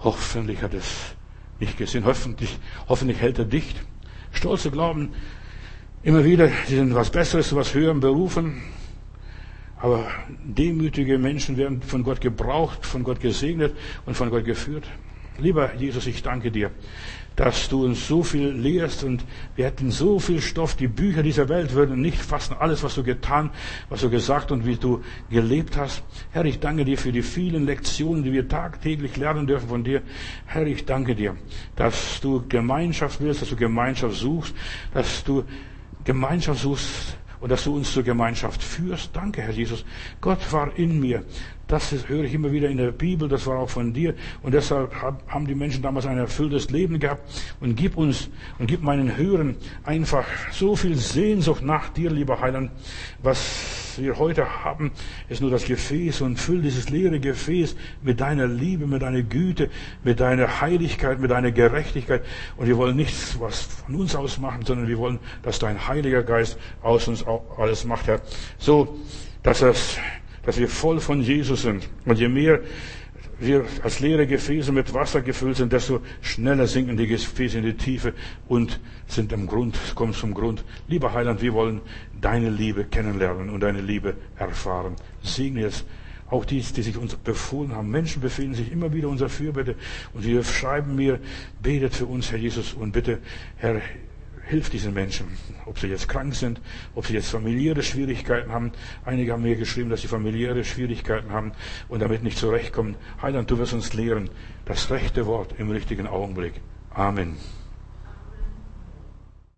hoffentlich hat es nicht gesehen, hoffentlich, hoffentlich hält er dicht. Stolze glauben immer wieder, sie sind was Besseres, was höheren berufen, aber demütige Menschen werden von Gott gebraucht, von Gott gesegnet und von Gott geführt. Lieber Jesus, ich danke dir, dass du uns so viel lehrst und wir hätten so viel Stoff. Die Bücher dieser Welt würden nicht fassen alles, was du getan, was du gesagt und wie du gelebt hast. Herr, ich danke dir für die vielen Lektionen, die wir tagtäglich lernen dürfen von dir. Herr, ich danke dir, dass du Gemeinschaft willst, dass du Gemeinschaft suchst, dass du Gemeinschaft suchst und dass du uns zur Gemeinschaft führst. Danke, Herr Jesus. Gott war in mir. Das höre ich immer wieder in der Bibel, das war auch von dir. Und deshalb haben die Menschen damals ein erfülltes Leben gehabt. Und gib uns und gib meinen Hörern einfach so viel Sehnsucht nach dir, lieber Heiland. Was wir heute haben, ist nur das Gefäß und füll dieses leere Gefäß mit deiner Liebe, mit deiner Güte, mit deiner Heiligkeit, mit deiner Gerechtigkeit. Und wir wollen nichts, was von uns aus machen, sondern wir wollen, dass dein Heiliger Geist aus uns alles macht, Herr. So, dass es dass wir voll von Jesus sind. Und je mehr wir als leere Gefäße mit Wasser gefüllt sind, desto schneller sinken die Gefäße in die Tiefe und sind am Grund, kommen zum Grund. Lieber Heiland, wir wollen deine Liebe kennenlernen und deine Liebe erfahren. Segne es auch die, die sich uns befohlen haben. Menschen befehlen sich immer wieder unser Fürbitte und sie schreiben mir, betet für uns, Herr Jesus, und bitte, Herr, hilf diesen Menschen, ob sie jetzt krank sind, ob sie jetzt familiäre Schwierigkeiten haben. Einige haben mir geschrieben, dass sie familiäre Schwierigkeiten haben und damit nicht zurechtkommen. Heiland, du wirst uns lehren, das rechte Wort im richtigen Augenblick. Amen.